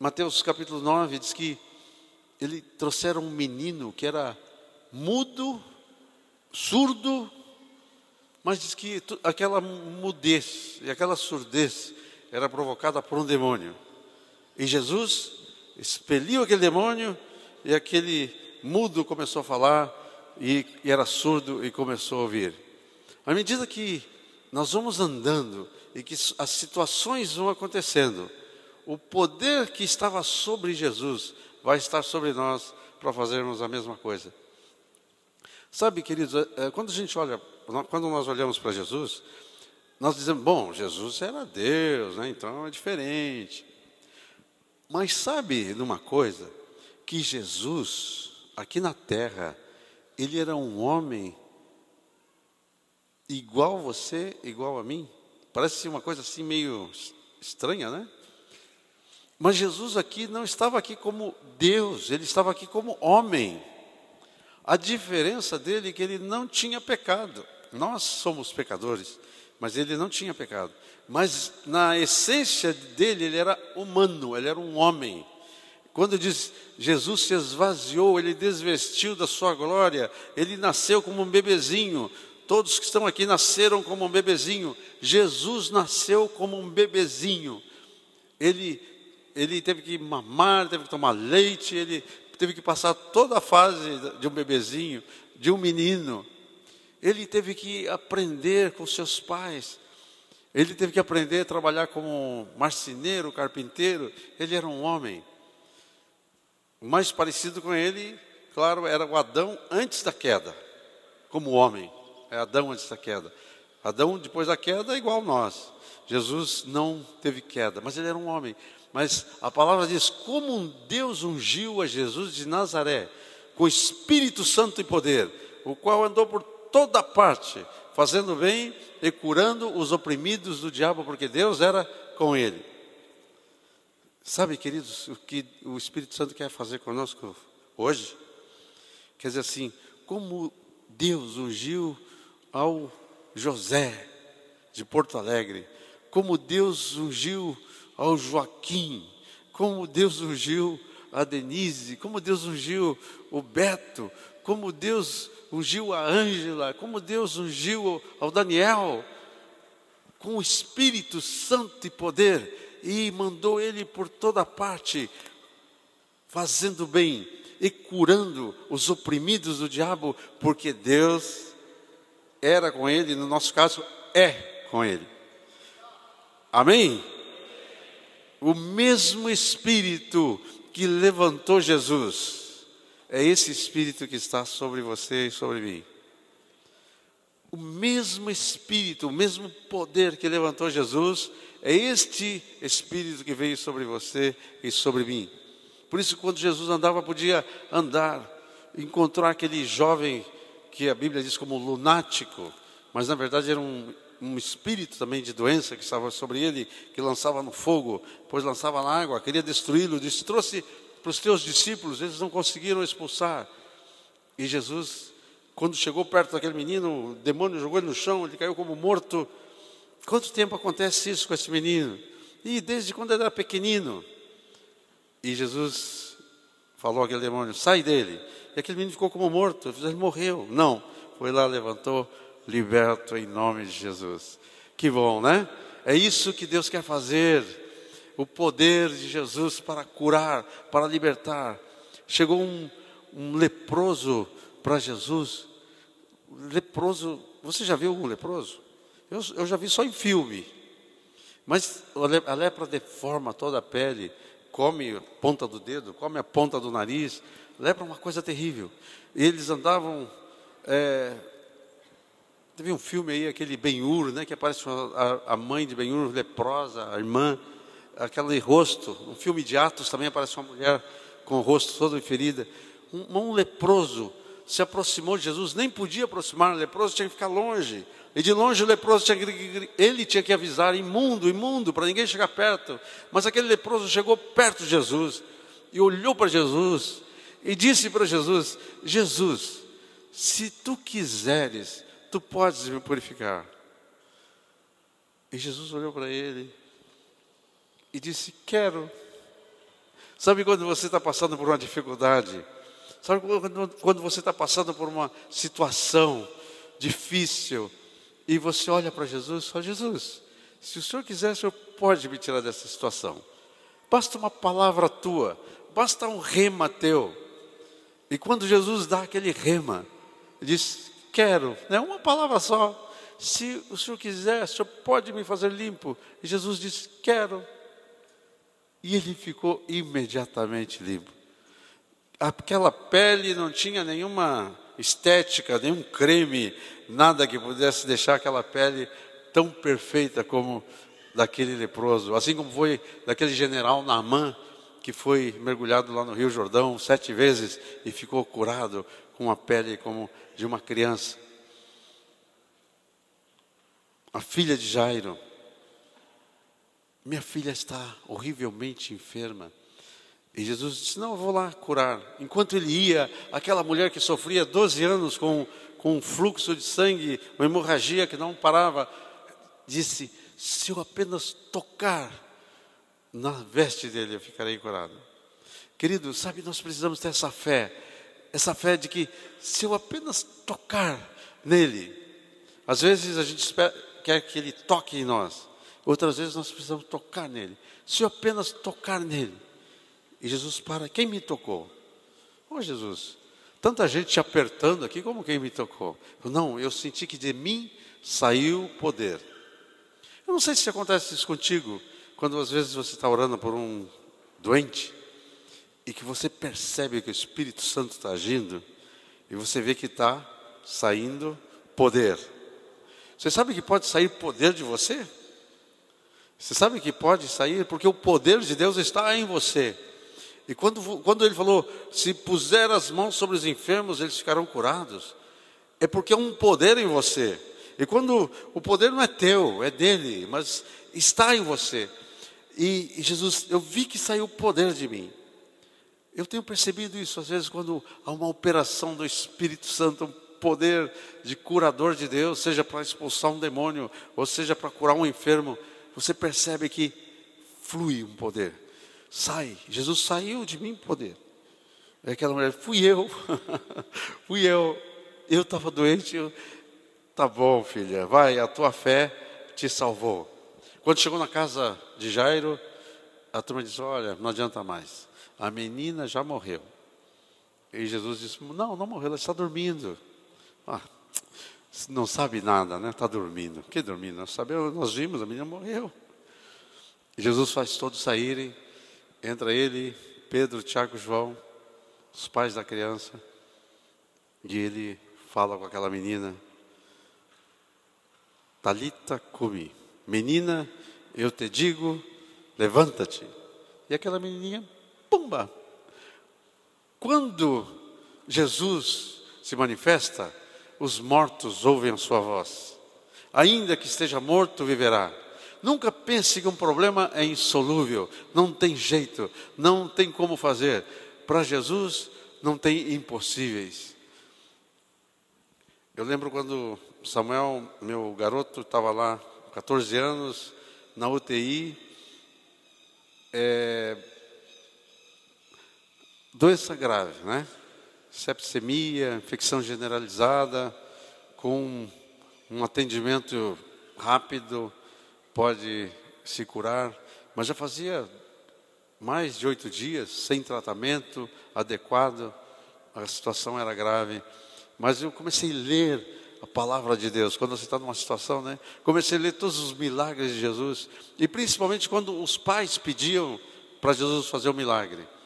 Mateus capítulo 9 diz que ele trouxeram um menino que era mudo, surdo, mas diz que aquela mudez e aquela surdez era provocada por um demônio. E Jesus expeliu aquele demônio e aquele mudo começou a falar e, e era surdo e começou a ouvir. À medida que nós vamos andando e que as situações vão acontecendo, o poder que estava sobre Jesus vai estar sobre nós para fazermos a mesma coisa. Sabe, queridos, é, é, quando a gente olha, quando nós olhamos para Jesus, nós dizemos, bom, Jesus era Deus, né? então é diferente. Mas sabe numa coisa? Que Jesus, aqui na terra, ele era um homem igual você, igual a mim. Parece uma coisa assim meio estranha, né? Mas Jesus aqui não estava aqui como Deus, ele estava aqui como homem. A diferença dele é que ele não tinha pecado. Nós somos pecadores, mas ele não tinha pecado. Mas na essência dele, ele era humano, ele era um homem. Quando diz Jesus se esvaziou, ele desvestiu da sua glória, ele nasceu como um bebezinho. Todos que estão aqui nasceram como um bebezinho. Jesus nasceu como um bebezinho. Ele, ele teve que mamar, teve que tomar leite, ele teve que passar toda a fase de um bebezinho, de um menino. Ele teve que aprender com seus pais. Ele teve que aprender a trabalhar como marceneiro, carpinteiro. Ele era um homem. O mais parecido com ele, claro, era o Adão antes da queda, como homem. É Adão antes da queda. Adão, depois da queda, é igual a nós. Jesus não teve queda, mas ele era um homem. Mas a palavra diz: como um Deus ungiu a Jesus de Nazaré, com Espírito Santo e poder, o qual andou por toda parte, fazendo bem e curando os oprimidos do diabo, porque Deus era com ele. Sabe, queridos, o que o Espírito Santo quer fazer conosco hoje? Quer dizer assim, como Deus ungiu ao José de Porto Alegre, como Deus ungiu ao Joaquim, como Deus ungiu a Denise, como Deus ungiu o Beto, como Deus ungiu a Ângela, como Deus ungiu ao Daniel, com o Espírito Santo e poder e mandou ele por toda parte, fazendo bem e curando os oprimidos do diabo, porque Deus era com ele, no nosso caso, é com ele. Amém? O mesmo Espírito que levantou Jesus, é esse Espírito que está sobre você e sobre mim. O mesmo Espírito, o mesmo poder que levantou Jesus, é este Espírito que veio sobre você e sobre mim. Por isso, quando Jesus andava, podia andar, encontrar aquele jovem que a Bíblia diz como lunático, mas na verdade era um, um espírito também de doença que estava sobre ele, que lançava no fogo, depois lançava na água, queria destruí-lo. Disse: trouxe para os teus discípulos, eles não conseguiram expulsar. E Jesus, quando chegou perto daquele menino, o demônio jogou ele no chão, ele caiu como morto. Quanto tempo acontece isso com esse menino? E desde quando ele era pequenino. E Jesus falou àquele demônio: sai dele. E aquele menino ficou como morto. Ele morreu. Não. Foi lá, levantou, liberto em nome de Jesus. Que bom, né? É isso que Deus quer fazer. O poder de Jesus para curar, para libertar. Chegou um, um leproso para Jesus. Leproso, você já viu um leproso? Eu, eu já vi só em filme. Mas a lepra deforma toda a pele, come a ponta do dedo, come a ponta do nariz. Lepra é uma coisa terrível. Eles andavam. É, teve um filme aí, aquele Ben-Hur, né, que aparece a, a mãe de Ben-Hur, leprosa, a irmã, aquele rosto. Um filme de Atos também aparece uma mulher com o rosto todo ferida. Um, um leproso se aproximou de Jesus, nem podia aproximar, o leproso tinha que ficar longe. E de longe o leproso tinha que, ele tinha que avisar, imundo, imundo, para ninguém chegar perto. Mas aquele leproso chegou perto de Jesus e olhou para Jesus e disse para Jesus: Jesus, se tu quiseres, tu podes me purificar. E Jesus olhou para ele e disse: Quero. Sabe quando você está passando por uma dificuldade? Sabe quando, você está passando por uma situação difícil? e você olha para Jesus e fala: Jesus, se o Senhor quiser, o Senhor pode me tirar dessa situação. Basta uma palavra tua, basta um rema teu. E quando Jesus dá aquele rema, ele diz: Quero, é uma palavra só. Se o Senhor quiser, o Senhor pode me fazer limpo. E Jesus disse: Quero. E ele ficou imediatamente limpo. Aquela pele não tinha nenhuma estética, nenhum creme, nada que pudesse deixar aquela pele tão perfeita como daquele leproso. Assim como foi daquele general Naamã, que foi mergulhado lá no Rio Jordão sete vezes e ficou curado com uma pele como de uma criança. A filha de Jairo, minha filha está horrivelmente enferma. E Jesus disse: Não, eu vou lá curar. Enquanto ele ia, aquela mulher que sofria 12 anos com, com um fluxo de sangue, uma hemorragia que não parava, disse: Se eu apenas tocar na veste dele, eu ficarei curado. Querido, sabe, nós precisamos ter essa fé, essa fé de que se eu apenas tocar nele, às vezes a gente espera, quer que ele toque em nós, outras vezes nós precisamos tocar nele. Se eu apenas tocar nele, e Jesus para, quem me tocou? Oh Jesus, tanta gente te apertando aqui, como quem me tocou? Não, eu senti que de mim saiu poder. Eu não sei se acontece isso contigo, quando às vezes você está orando por um doente, e que você percebe que o Espírito Santo está agindo, e você vê que está saindo poder. Você sabe que pode sair poder de você? Você sabe que pode sair porque o poder de Deus está em você. E quando, quando ele falou, se puser as mãos sobre os enfermos, eles ficarão curados, é porque é um poder em você. E quando o poder não é teu, é dele, mas está em você. E, e Jesus, eu vi que saiu poder de mim. Eu tenho percebido isso às vezes quando há uma operação do Espírito Santo, um poder de curador de Deus, seja para expulsar um demônio, ou seja para curar um enfermo, você percebe que flui um poder. Sai, Jesus saiu de mim poder. É aquela mulher, fui eu, fui eu, eu estava doente, eu, tá bom filha, vai, a tua fé te salvou. Quando chegou na casa de Jairo, a turma disse, olha, não adianta mais a menina já morreu. E Jesus disse: Não, não morreu, ela está dormindo. Ah, não sabe nada, né? Está dormindo. Que dormindo? Nós sabemos, nós vimos, a menina morreu. Jesus faz todos saírem. Entra ele, Pedro, Tiago e João, os pais da criança. E ele fala com aquela menina: Talita cumi. Menina, eu te digo, levanta-te. E aquela menininha Pumba! Quando Jesus se manifesta, os mortos ouvem a sua voz. Ainda que esteja morto, viverá. Nunca pense que um problema é insolúvel, não tem jeito, não tem como fazer. Para Jesus, não tem impossíveis. Eu lembro quando Samuel, meu garoto, estava lá, 14 anos, na UTI, é, doença grave, né? Sepsemia, infecção generalizada, com um atendimento rápido, pode se curar, mas já fazia mais de oito dias sem tratamento adequado, a situação era grave. Mas eu comecei a ler a palavra de Deus, quando você está numa situação, né? Comecei a ler todos os milagres de Jesus, e principalmente quando os pais pediam para Jesus fazer o um milagre.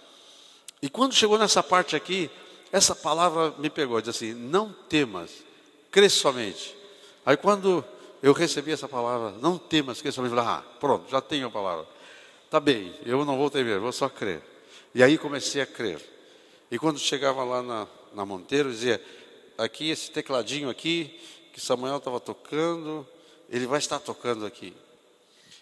E quando chegou nessa parte aqui, essa palavra me pegou, diz assim: não temas, crê somente. Aí quando eu recebi essa palavra, não temas, crê somente, eu falei, ah, pronto, já tenho a palavra. Tá bem, eu não vou temer, vou só crer. E aí comecei a crer. E quando chegava lá na, na Monteiro, dizia, aqui esse tecladinho aqui, que Samuel estava tocando, ele vai estar tocando aqui.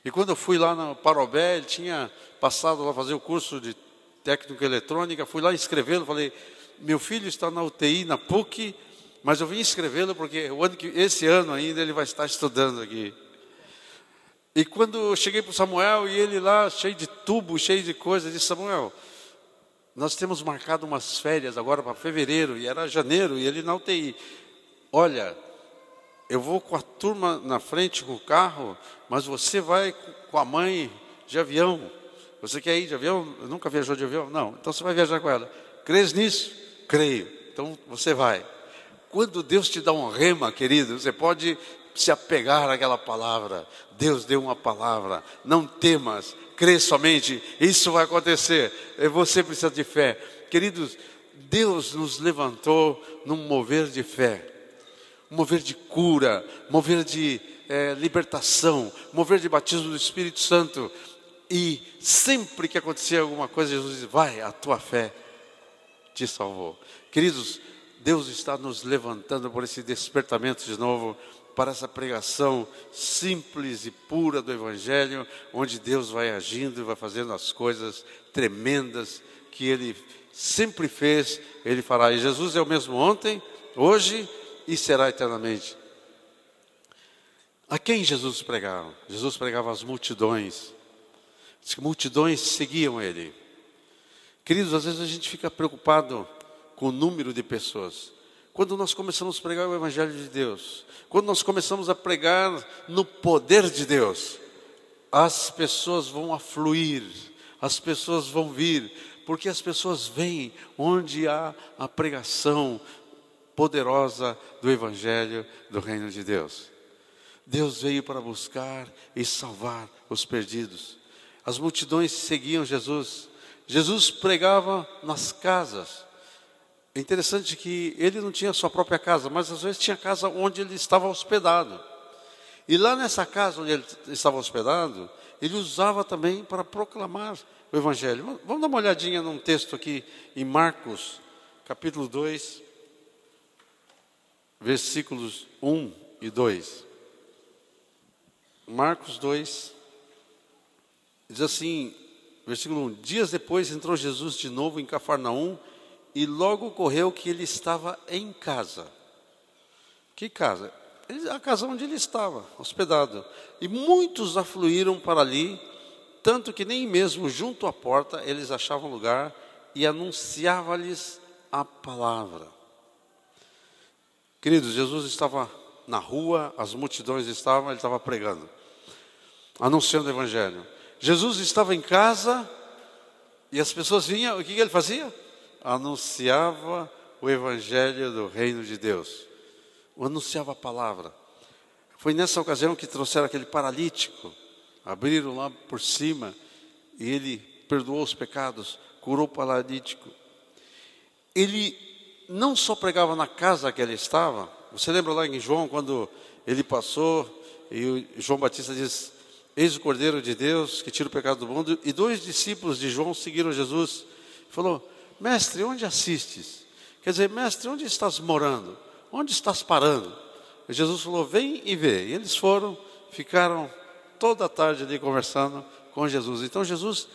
E quando eu fui lá no Parobé, ele tinha passado lá fazer o curso de técnico eletrônica, fui lá inscrevê-lo, falei, meu filho está na UTI, na PUC, mas eu vim inscrevê-lo porque o ano que, esse ano ainda ele vai estar estudando aqui. E quando eu cheguei para o Samuel e ele lá, cheio de tubo, cheio de coisas, disse, Samuel, nós temos marcado umas férias agora para fevereiro, e era janeiro, e ele na UTI. Olha, eu vou com a turma na frente com o carro, mas você vai com a mãe de avião. Você quer ir de avião? Nunca viajou de avião? Não. Então você vai viajar com ela. Crês nisso? Creio. Então você vai. Quando Deus te dá um rema, querido, você pode se apegar àquela palavra. Deus deu uma palavra. Não temas. Crê somente. Isso vai acontecer. Você precisa de fé. Queridos, Deus nos levantou num mover de fé. Mover de cura, mover de é, libertação, mover de batismo do Espírito Santo, e sempre que acontecia alguma coisa, Jesus diz: Vai, a tua fé te salvou. Queridos, Deus está nos levantando por esse despertamento de novo, para essa pregação simples e pura do Evangelho, onde Deus vai agindo e vai fazendo as coisas tremendas que Ele sempre fez, Ele fará. E Jesus é o mesmo ontem, hoje e será eternamente. A quem Jesus pregava? Jesus pregava às multidões. As multidões seguiam ele. Queridos, às vezes a gente fica preocupado com o número de pessoas. Quando nós começamos a pregar o Evangelho de Deus, quando nós começamos a pregar no poder de Deus, as pessoas vão afluir, as pessoas vão vir, porque as pessoas vêm onde há a pregação poderosa do Evangelho do Reino de Deus. Deus veio para buscar e salvar os perdidos. As multidões seguiam Jesus. Jesus pregava nas casas. É interessante que ele não tinha sua própria casa, mas às vezes tinha casa onde ele estava hospedado. E lá nessa casa onde ele estava hospedado, ele usava também para proclamar o Evangelho. Vamos dar uma olhadinha num texto aqui em Marcos, capítulo 2, versículos 1 e 2. Marcos 2, diz assim, versículo 1: Dias depois entrou Jesus de novo em Cafarnaum e logo ocorreu que ele estava em casa. Que casa? A casa onde ele estava, hospedado. E muitos afluíram para ali, tanto que nem mesmo junto à porta eles achavam lugar e anunciava-lhes a palavra. Queridos, Jesus estava na rua, as multidões estavam, ele estava pregando anunciando o Evangelho. Jesus estava em casa e as pessoas vinham, o que ele fazia? Anunciava o Evangelho do Reino de Deus, anunciava a palavra. Foi nessa ocasião que trouxeram aquele paralítico, abriram lá por cima e ele perdoou os pecados, curou o paralítico. Ele não só pregava na casa que ele estava, você lembra lá em João, quando ele passou e João Batista diz: Eis o Cordeiro de Deus que tira o pecado do mundo. E dois discípulos de João seguiram Jesus. Falou: Mestre, onde assistes? Quer dizer, mestre, onde estás morando? Onde estás parando? E Jesus falou: Vem e vê. E eles foram, ficaram toda a tarde ali conversando com Jesus. Então Jesus,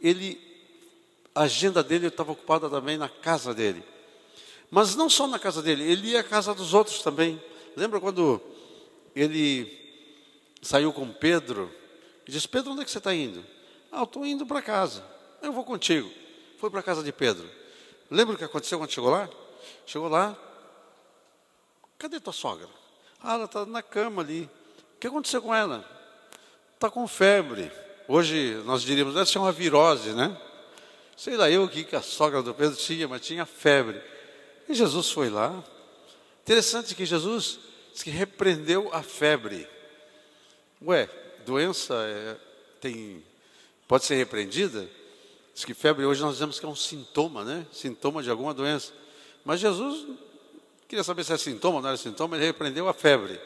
ele, a agenda dele estava ocupada também na casa dele. Mas não só na casa dele, ele ia à casa dos outros também. Lembra quando ele saiu com Pedro e disse: Pedro, onde é que você está indo? Ah, eu estou indo para casa. Eu vou contigo. Foi para a casa de Pedro. Lembra o que aconteceu quando chegou lá? Chegou lá. Cadê tua sogra? Ah, ela está na cama ali. O que aconteceu com ela? Está com febre. Hoje nós diríamos, deve ser uma virose, né? Sei lá eu o que a sogra do Pedro tinha, mas tinha febre. E Jesus foi lá. Interessante que Jesus que repreendeu a febre. Ué, doença é, tem, pode ser repreendida? Diz que febre hoje nós dizemos que é um sintoma, né? Sintoma de alguma doença. Mas Jesus queria saber se é sintoma ou não era sintoma, ele repreendeu a febre.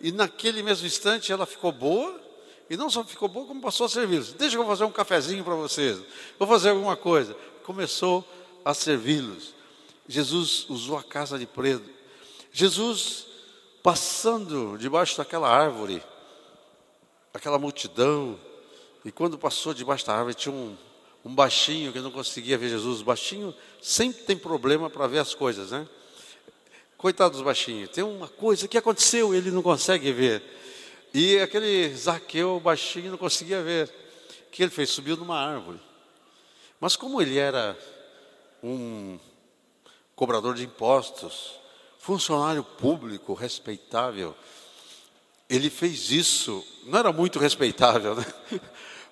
E naquele mesmo instante ela ficou boa, e não só ficou boa, como passou a servi-los. Deixa eu fazer um cafezinho para vocês, vou fazer alguma coisa. Começou a servi-los. Jesus usou a casa de Pedro. Jesus, passando debaixo daquela árvore, aquela multidão. E quando passou debaixo da árvore, tinha um, um baixinho que não conseguia ver Jesus. O baixinho sempre tem problema para ver as coisas, né? Coitado dos baixinhos. Tem uma coisa que aconteceu, ele não consegue ver. E aquele Zaqueu, baixinho, não conseguia ver. O que ele fez? Subiu numa árvore. Mas como ele era um cobrador de impostos, funcionário público respeitável, ele fez isso, não era muito respeitável, né?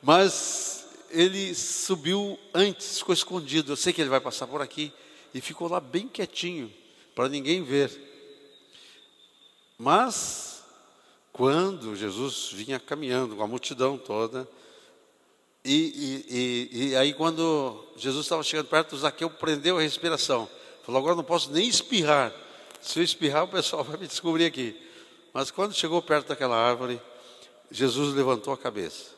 mas ele subiu antes, ficou escondido. Eu sei que ele vai passar por aqui e ficou lá bem quietinho, para ninguém ver. Mas, quando Jesus vinha caminhando com a multidão toda, e, e, e, e aí quando Jesus estava chegando perto, Zaqueu prendeu a respiração. Falou, agora não posso nem espirrar. Se eu espirrar, o pessoal vai me descobrir aqui. Mas quando chegou perto daquela árvore, Jesus levantou a cabeça,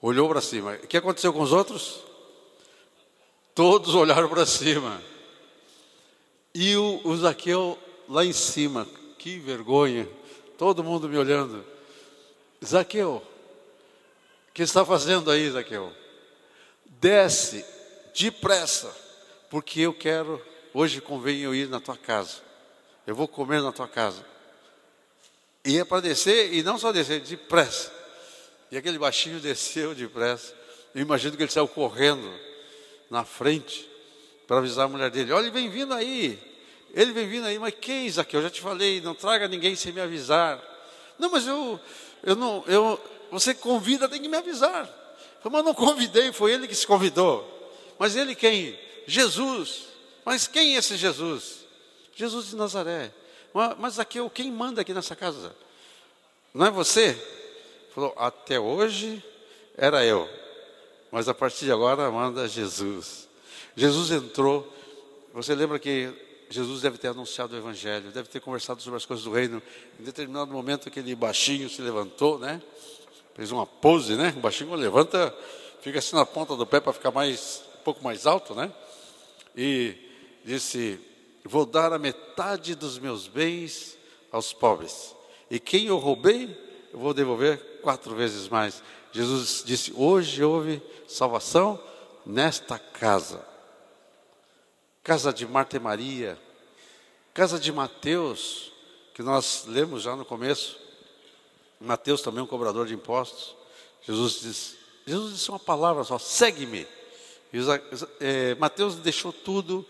olhou para cima. O que aconteceu com os outros? Todos olharam para cima. E o, o Zaqueu lá em cima, que vergonha, todo mundo me olhando. Zaqueu, o que está fazendo aí, Zaqueu? Desce depressa, porque eu quero, hoje convém eu ir na tua casa. Eu vou comer na tua casa. Ia é para descer, e não só descer, depressa. E aquele baixinho desceu depressa. Eu imagino que ele saiu correndo na frente para avisar a mulher dele: Olha, vem vindo aí. Ele vem vindo aí, mas quem, Zaqueu? Eu já te falei, não traga ninguém sem me avisar. Não, mas eu, eu não, eu, você convida, tem que me avisar. Falei, mas não convidei, foi ele que se convidou. Mas ele quem? Jesus. Mas quem é esse Jesus? Jesus de Nazaré. Mas, Zaqueu, quem manda aqui nessa casa? Não é você? Falou, até hoje era eu. Mas a partir de agora manda Jesus. Jesus entrou. Você lembra que Jesus deve ter anunciado o Evangelho, deve ter conversado sobre as coisas do reino. Em determinado momento, aquele baixinho se levantou, né? Fez uma pose, né? O baixinho levanta, fica assim na ponta do pé para ficar mais, um pouco mais alto, né? E disse: Vou dar a metade dos meus bens aos pobres. E quem eu roubei, eu vou devolver quatro vezes mais. Jesus disse: Hoje houve salvação nesta casa. Casa de Marta e Maria, casa de Mateus, que nós lemos já no começo. Mateus também é um cobrador de impostos. Jesus disse, Jesus disse uma palavra só: segue-me. É, Mateus deixou tudo,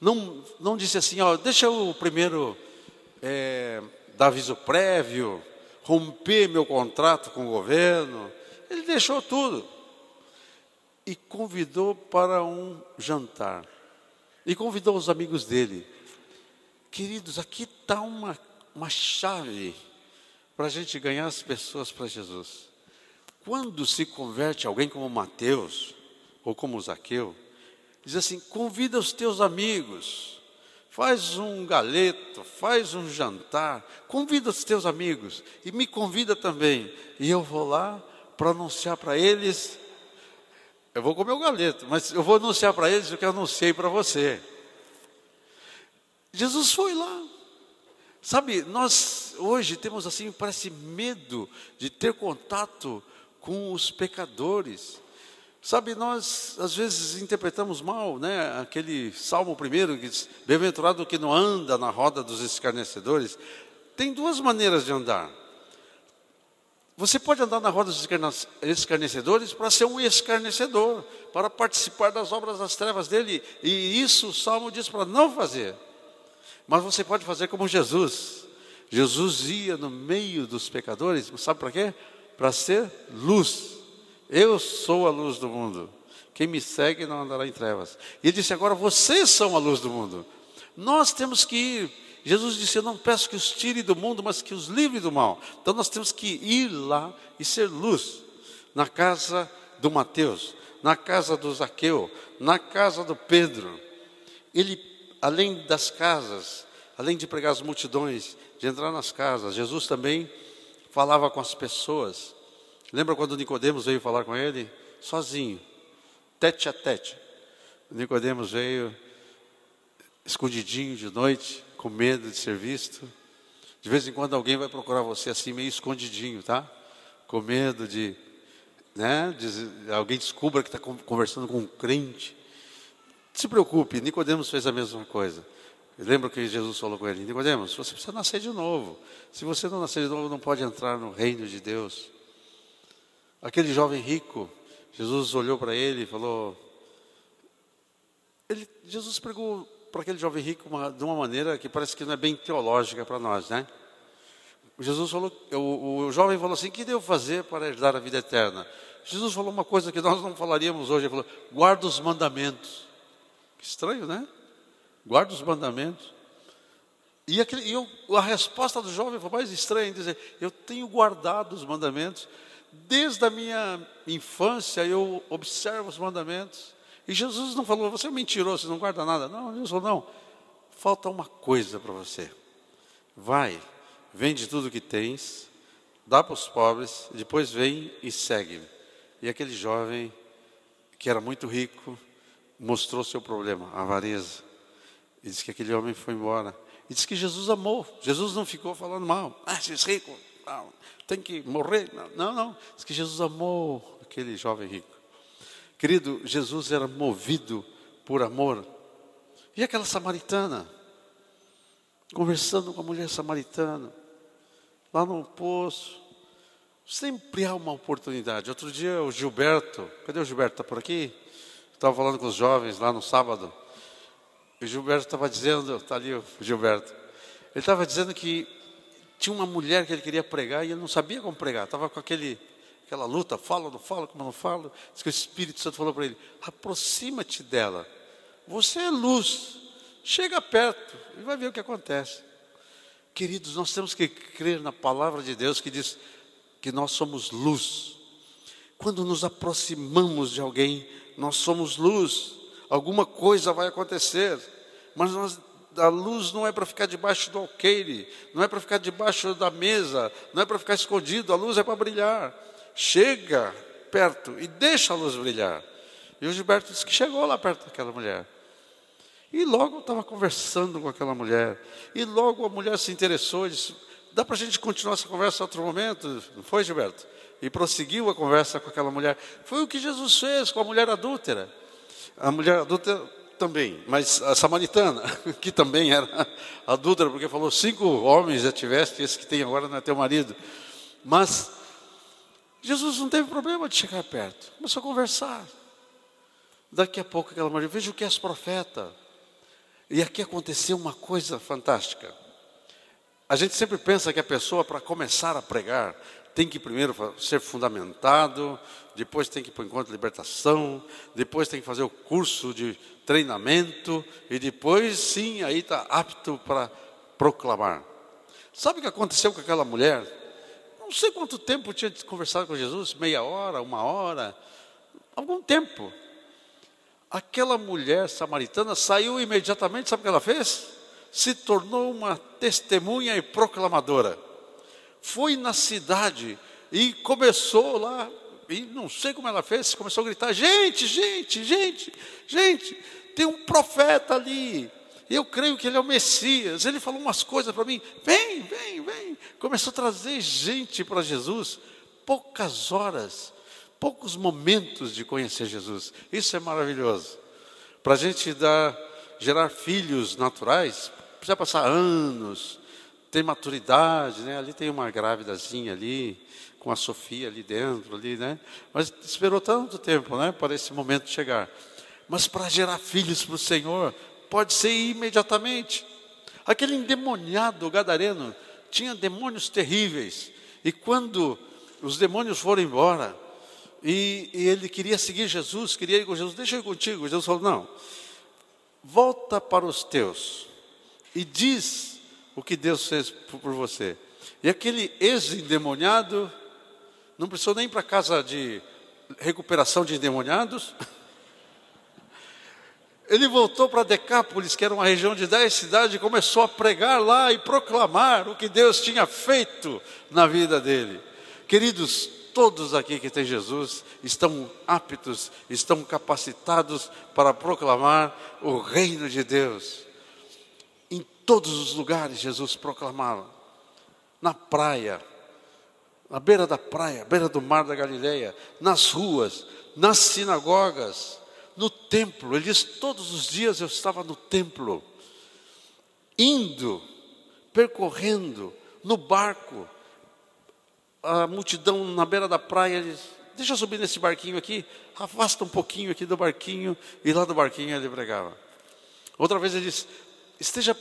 não, não disse assim, ó, deixa eu primeiro é, dar aviso prévio, romper meu contrato com o governo. Ele deixou tudo e convidou para um jantar. E convidou os amigos dele. Queridos, aqui está uma, uma chave para a gente ganhar as pessoas para Jesus. Quando se converte alguém como Mateus, ou como Zaqueu, diz assim: convida os teus amigos, faz um galeto, faz um jantar, convida os teus amigos e me convida também. E eu vou lá para anunciar para eles. Eu vou comer o galeto, mas eu vou anunciar para eles o que eu anunciei para você. Jesus foi lá. Sabe, nós hoje temos assim, parece medo de ter contato com os pecadores. Sabe, nós às vezes interpretamos mal, né? Aquele salmo primeiro que diz: Bem-aventurado que não anda na roda dos escarnecedores. Tem duas maneiras de andar. Você pode andar na roda dos escarnecedores para ser um escarnecedor, para participar das obras das trevas dele, e isso o salmo diz para não fazer. Mas você pode fazer como Jesus. Jesus ia no meio dos pecadores, sabe para quê? Para ser luz. Eu sou a luz do mundo. Quem me segue não andará em trevas. E ele disse: agora vocês são a luz do mundo. Nós temos que ir Jesus disse: Eu não peço que os tire do mundo, mas que os livre do mal. Então nós temos que ir lá e ser luz. Na casa do Mateus, na casa do Zaqueu, na casa do Pedro. Ele, além das casas, além de pregar as multidões, de entrar nas casas, Jesus também falava com as pessoas. Lembra quando Nicodemos veio falar com ele? Sozinho, tete a tete. Nicodemos veio escondidinho de noite, com medo de ser visto. De vez em quando alguém vai procurar você assim, meio escondidinho, tá? Com medo de, né? De, alguém descubra que está conversando com um crente. Se preocupe, Nicodemos fez a mesma coisa. Lembra que Jesus falou com ele? Nicodemos, você precisa nascer de novo. Se você não nascer de novo, não pode entrar no reino de Deus. Aquele jovem rico, Jesus olhou para ele e falou. Ele, Jesus pregou para aquele jovem rico uma, de uma maneira que parece que não é bem teológica para nós, né? Jesus falou, o, o jovem falou assim: "O que devo fazer para herdar a vida eterna?" Jesus falou uma coisa que nós não falaríamos hoje. Ele falou: "Guarda os mandamentos." Que estranho, né? Guarda os mandamentos. E, aquele, e eu, a resposta do jovem foi mais estranha, dizer: "Eu tenho guardado os mandamentos desde a minha infância. Eu observo os mandamentos." E Jesus não falou, você é mentiroso, você não guarda nada. Não, Jesus falou, não, falta uma coisa para você. Vai, vende tudo que tens, dá para os pobres, depois vem e segue-me. E aquele jovem, que era muito rico, mostrou seu problema, a avareza. E disse que aquele homem foi embora. E disse que Jesus amou. Jesus não ficou falando mal. Ah, esses rico, não, tem que morrer. Não, não. não. Diz que Jesus amou aquele jovem rico. Querido, Jesus era movido por amor. E aquela samaritana, conversando com a mulher samaritana, lá no poço, sempre há uma oportunidade. Outro dia o Gilberto, cadê o Gilberto? Está por aqui? Estava falando com os jovens lá no sábado. E o Gilberto estava dizendo, está ali o Gilberto. Ele estava dizendo que tinha uma mulher que ele queria pregar e ele não sabia como pregar. Estava com aquele, aquela luta, falo, não falo, como não falo. Diz que o Espírito Santo falou para ele: aproxima-te dela. Você é luz. Chega perto e vai ver o que acontece. Queridos, nós temos que crer na palavra de Deus que diz que nós somos luz. Quando nos aproximamos de alguém, nós somos luz. Alguma coisa vai acontecer, mas nós, a luz não é para ficar debaixo do alqueire, não é para ficar debaixo da mesa, não é para ficar escondido, a luz é para brilhar. Chega perto e deixa a luz brilhar. E o Gilberto disse que chegou lá perto daquela mulher. E logo estava conversando com aquela mulher. E logo a mulher se interessou e disse: Dá para a gente continuar essa conversa em outro momento? Não foi, Gilberto? E prosseguiu a conversa com aquela mulher. Foi o que Jesus fez com a mulher adúltera. A mulher adúltera também, mas a samaritana, que também era adúltera, porque falou: cinco homens já tiveste, esse que tem agora não é teu marido. Mas Jesus não teve problema de chegar perto, começou a conversar. Daqui a pouco aquela mulher, veja o que és profeta. E aqui aconteceu uma coisa fantástica. A gente sempre pensa que a pessoa, para começar a pregar, tem que primeiro ser fundamentado, depois tem que ir para o encontro de libertação, depois tem que fazer o curso de treinamento, e depois sim, aí está apto para proclamar. Sabe o que aconteceu com aquela mulher? Não sei quanto tempo tinha conversado com Jesus, meia hora, uma hora, algum tempo. Aquela mulher samaritana saiu imediatamente, sabe o que ela fez? Se tornou uma testemunha e proclamadora. Foi na cidade e começou lá, e não sei como ela fez, começou a gritar: gente, gente, gente, gente, tem um profeta ali. Eu creio que ele é o Messias. Ele falou umas coisas para mim. Vem, vem, vem. Começou a trazer gente para Jesus. Poucas horas poucos momentos de conhecer Jesus. Isso é maravilhoso. Para a gente dar, gerar filhos naturais, precisa passar anos, ter maturidade, né? Ali tem uma grávidazinha ali, com a Sofia ali dentro, ali, né? Mas esperou tanto tempo, né? Para esse momento chegar. Mas para gerar filhos para o Senhor, pode ser imediatamente. Aquele endemoniado gadareno tinha demônios terríveis. E quando os demônios foram embora, e, e, ele queria seguir Jesus, queria ir com Jesus, deixa eu ir contigo. Jesus falou: não, volta para os teus e diz o que Deus fez por você. E aquele ex-endemoniado não precisou nem para casa de recuperação de endemoniados. Ele voltou para Decápolis, que era uma região de dez cidades, e começou a pregar lá e proclamar o que Deus tinha feito na vida dele. Queridos, todos aqui que têm Jesus estão aptos, estão capacitados para proclamar o reino de Deus. Todos os lugares Jesus proclamava. Na praia, na beira da praia, beira do mar da Galileia, nas ruas, nas sinagogas, no templo. Ele diz: todos os dias eu estava no templo, indo, percorrendo, no barco, a multidão na beira da praia, disse, deixa eu subir nesse barquinho aqui, afasta um pouquinho aqui do barquinho, e lá do barquinho ele pregava. Outra vez ele disse, esteja,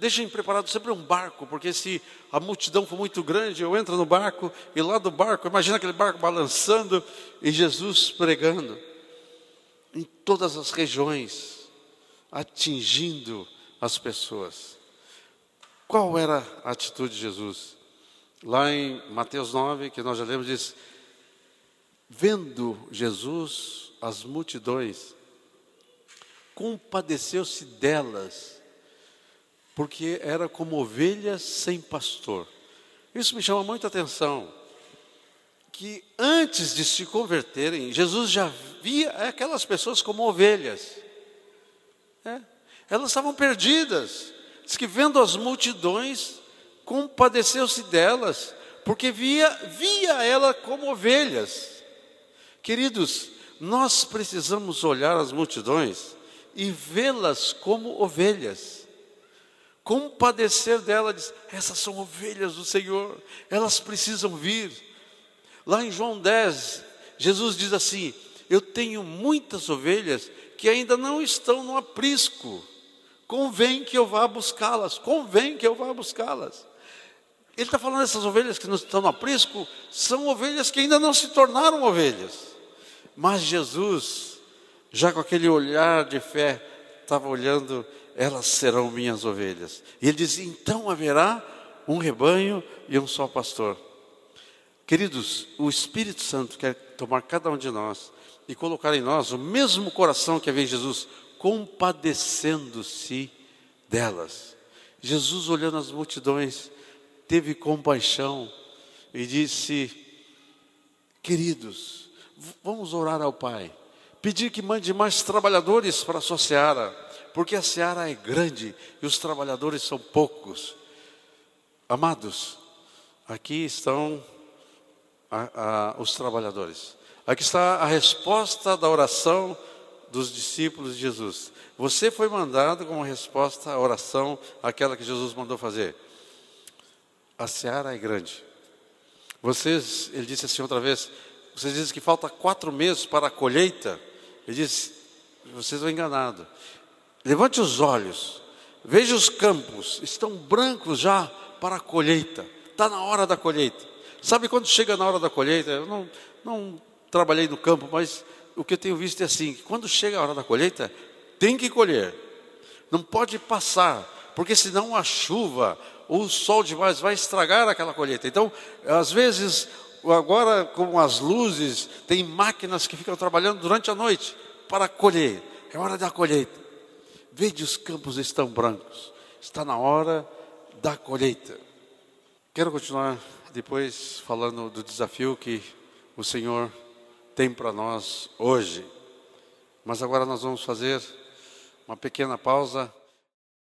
deixem preparado sempre um barco, porque se a multidão for muito grande, eu entro no barco, e lá do barco, imagina aquele barco balançando, e Jesus pregando, em todas as regiões, atingindo as pessoas. Qual era a atitude de Jesus? Lá em Mateus 9, que nós já lemos, diz: Vendo Jesus as multidões, compadeceu-se delas, porque era como ovelhas sem pastor. Isso me chama muita atenção. Que antes de se converterem, Jesus já via aquelas pessoas como ovelhas. É, elas estavam perdidas. Diz que vendo as multidões, compadeceu-se delas, porque via, via ela como ovelhas. Queridos, nós precisamos olhar as multidões e vê-las como ovelhas. Compadecer delas, essas são ovelhas do Senhor, elas precisam vir. Lá em João 10, Jesus diz assim: Eu tenho muitas ovelhas que ainda não estão no aprisco. Convém que eu vá buscá-las, convém que eu vá buscá-las. Ele está falando dessas ovelhas que não estão no aprisco, são ovelhas que ainda não se tornaram ovelhas. Mas Jesus, já com aquele olhar de fé, estava olhando, elas serão minhas ovelhas. E ele diz: então haverá um rebanho e um só pastor. Queridos, o Espírito Santo quer tomar cada um de nós e colocar em nós o mesmo coração que havia em Jesus, compadecendo-se delas. Jesus, olhando as multidões, teve compaixão e disse: Queridos, vamos orar ao Pai, pedir que mande mais trabalhadores para a sua seara, porque a seara é grande e os trabalhadores são poucos. Amados, aqui estão a, a, os trabalhadores. Aqui está a resposta da oração dos discípulos de Jesus. Você foi mandado como resposta à oração, aquela que Jesus mandou fazer. A seara é grande. Vocês, ele disse assim outra vez, vocês dizem que falta quatro meses para a colheita. Ele disse, vocês estão enganados. Levante os olhos, veja os campos, estão brancos já para a colheita. Está na hora da colheita. Sabe quando chega na hora da colheita? Eu não, não trabalhei no campo, mas o que eu tenho visto é assim: quando chega a hora da colheita, tem que colher. Não pode passar, porque senão a chuva, o sol demais vai estragar aquela colheita. Então, às vezes, agora com as luzes, tem máquinas que ficam trabalhando durante a noite para colher. É hora da colheita. Veja, os campos estão brancos. Está na hora da colheita. Quero continuar depois falando do desafio que o Senhor tem para nós hoje. Mas agora nós vamos fazer uma pequena pausa.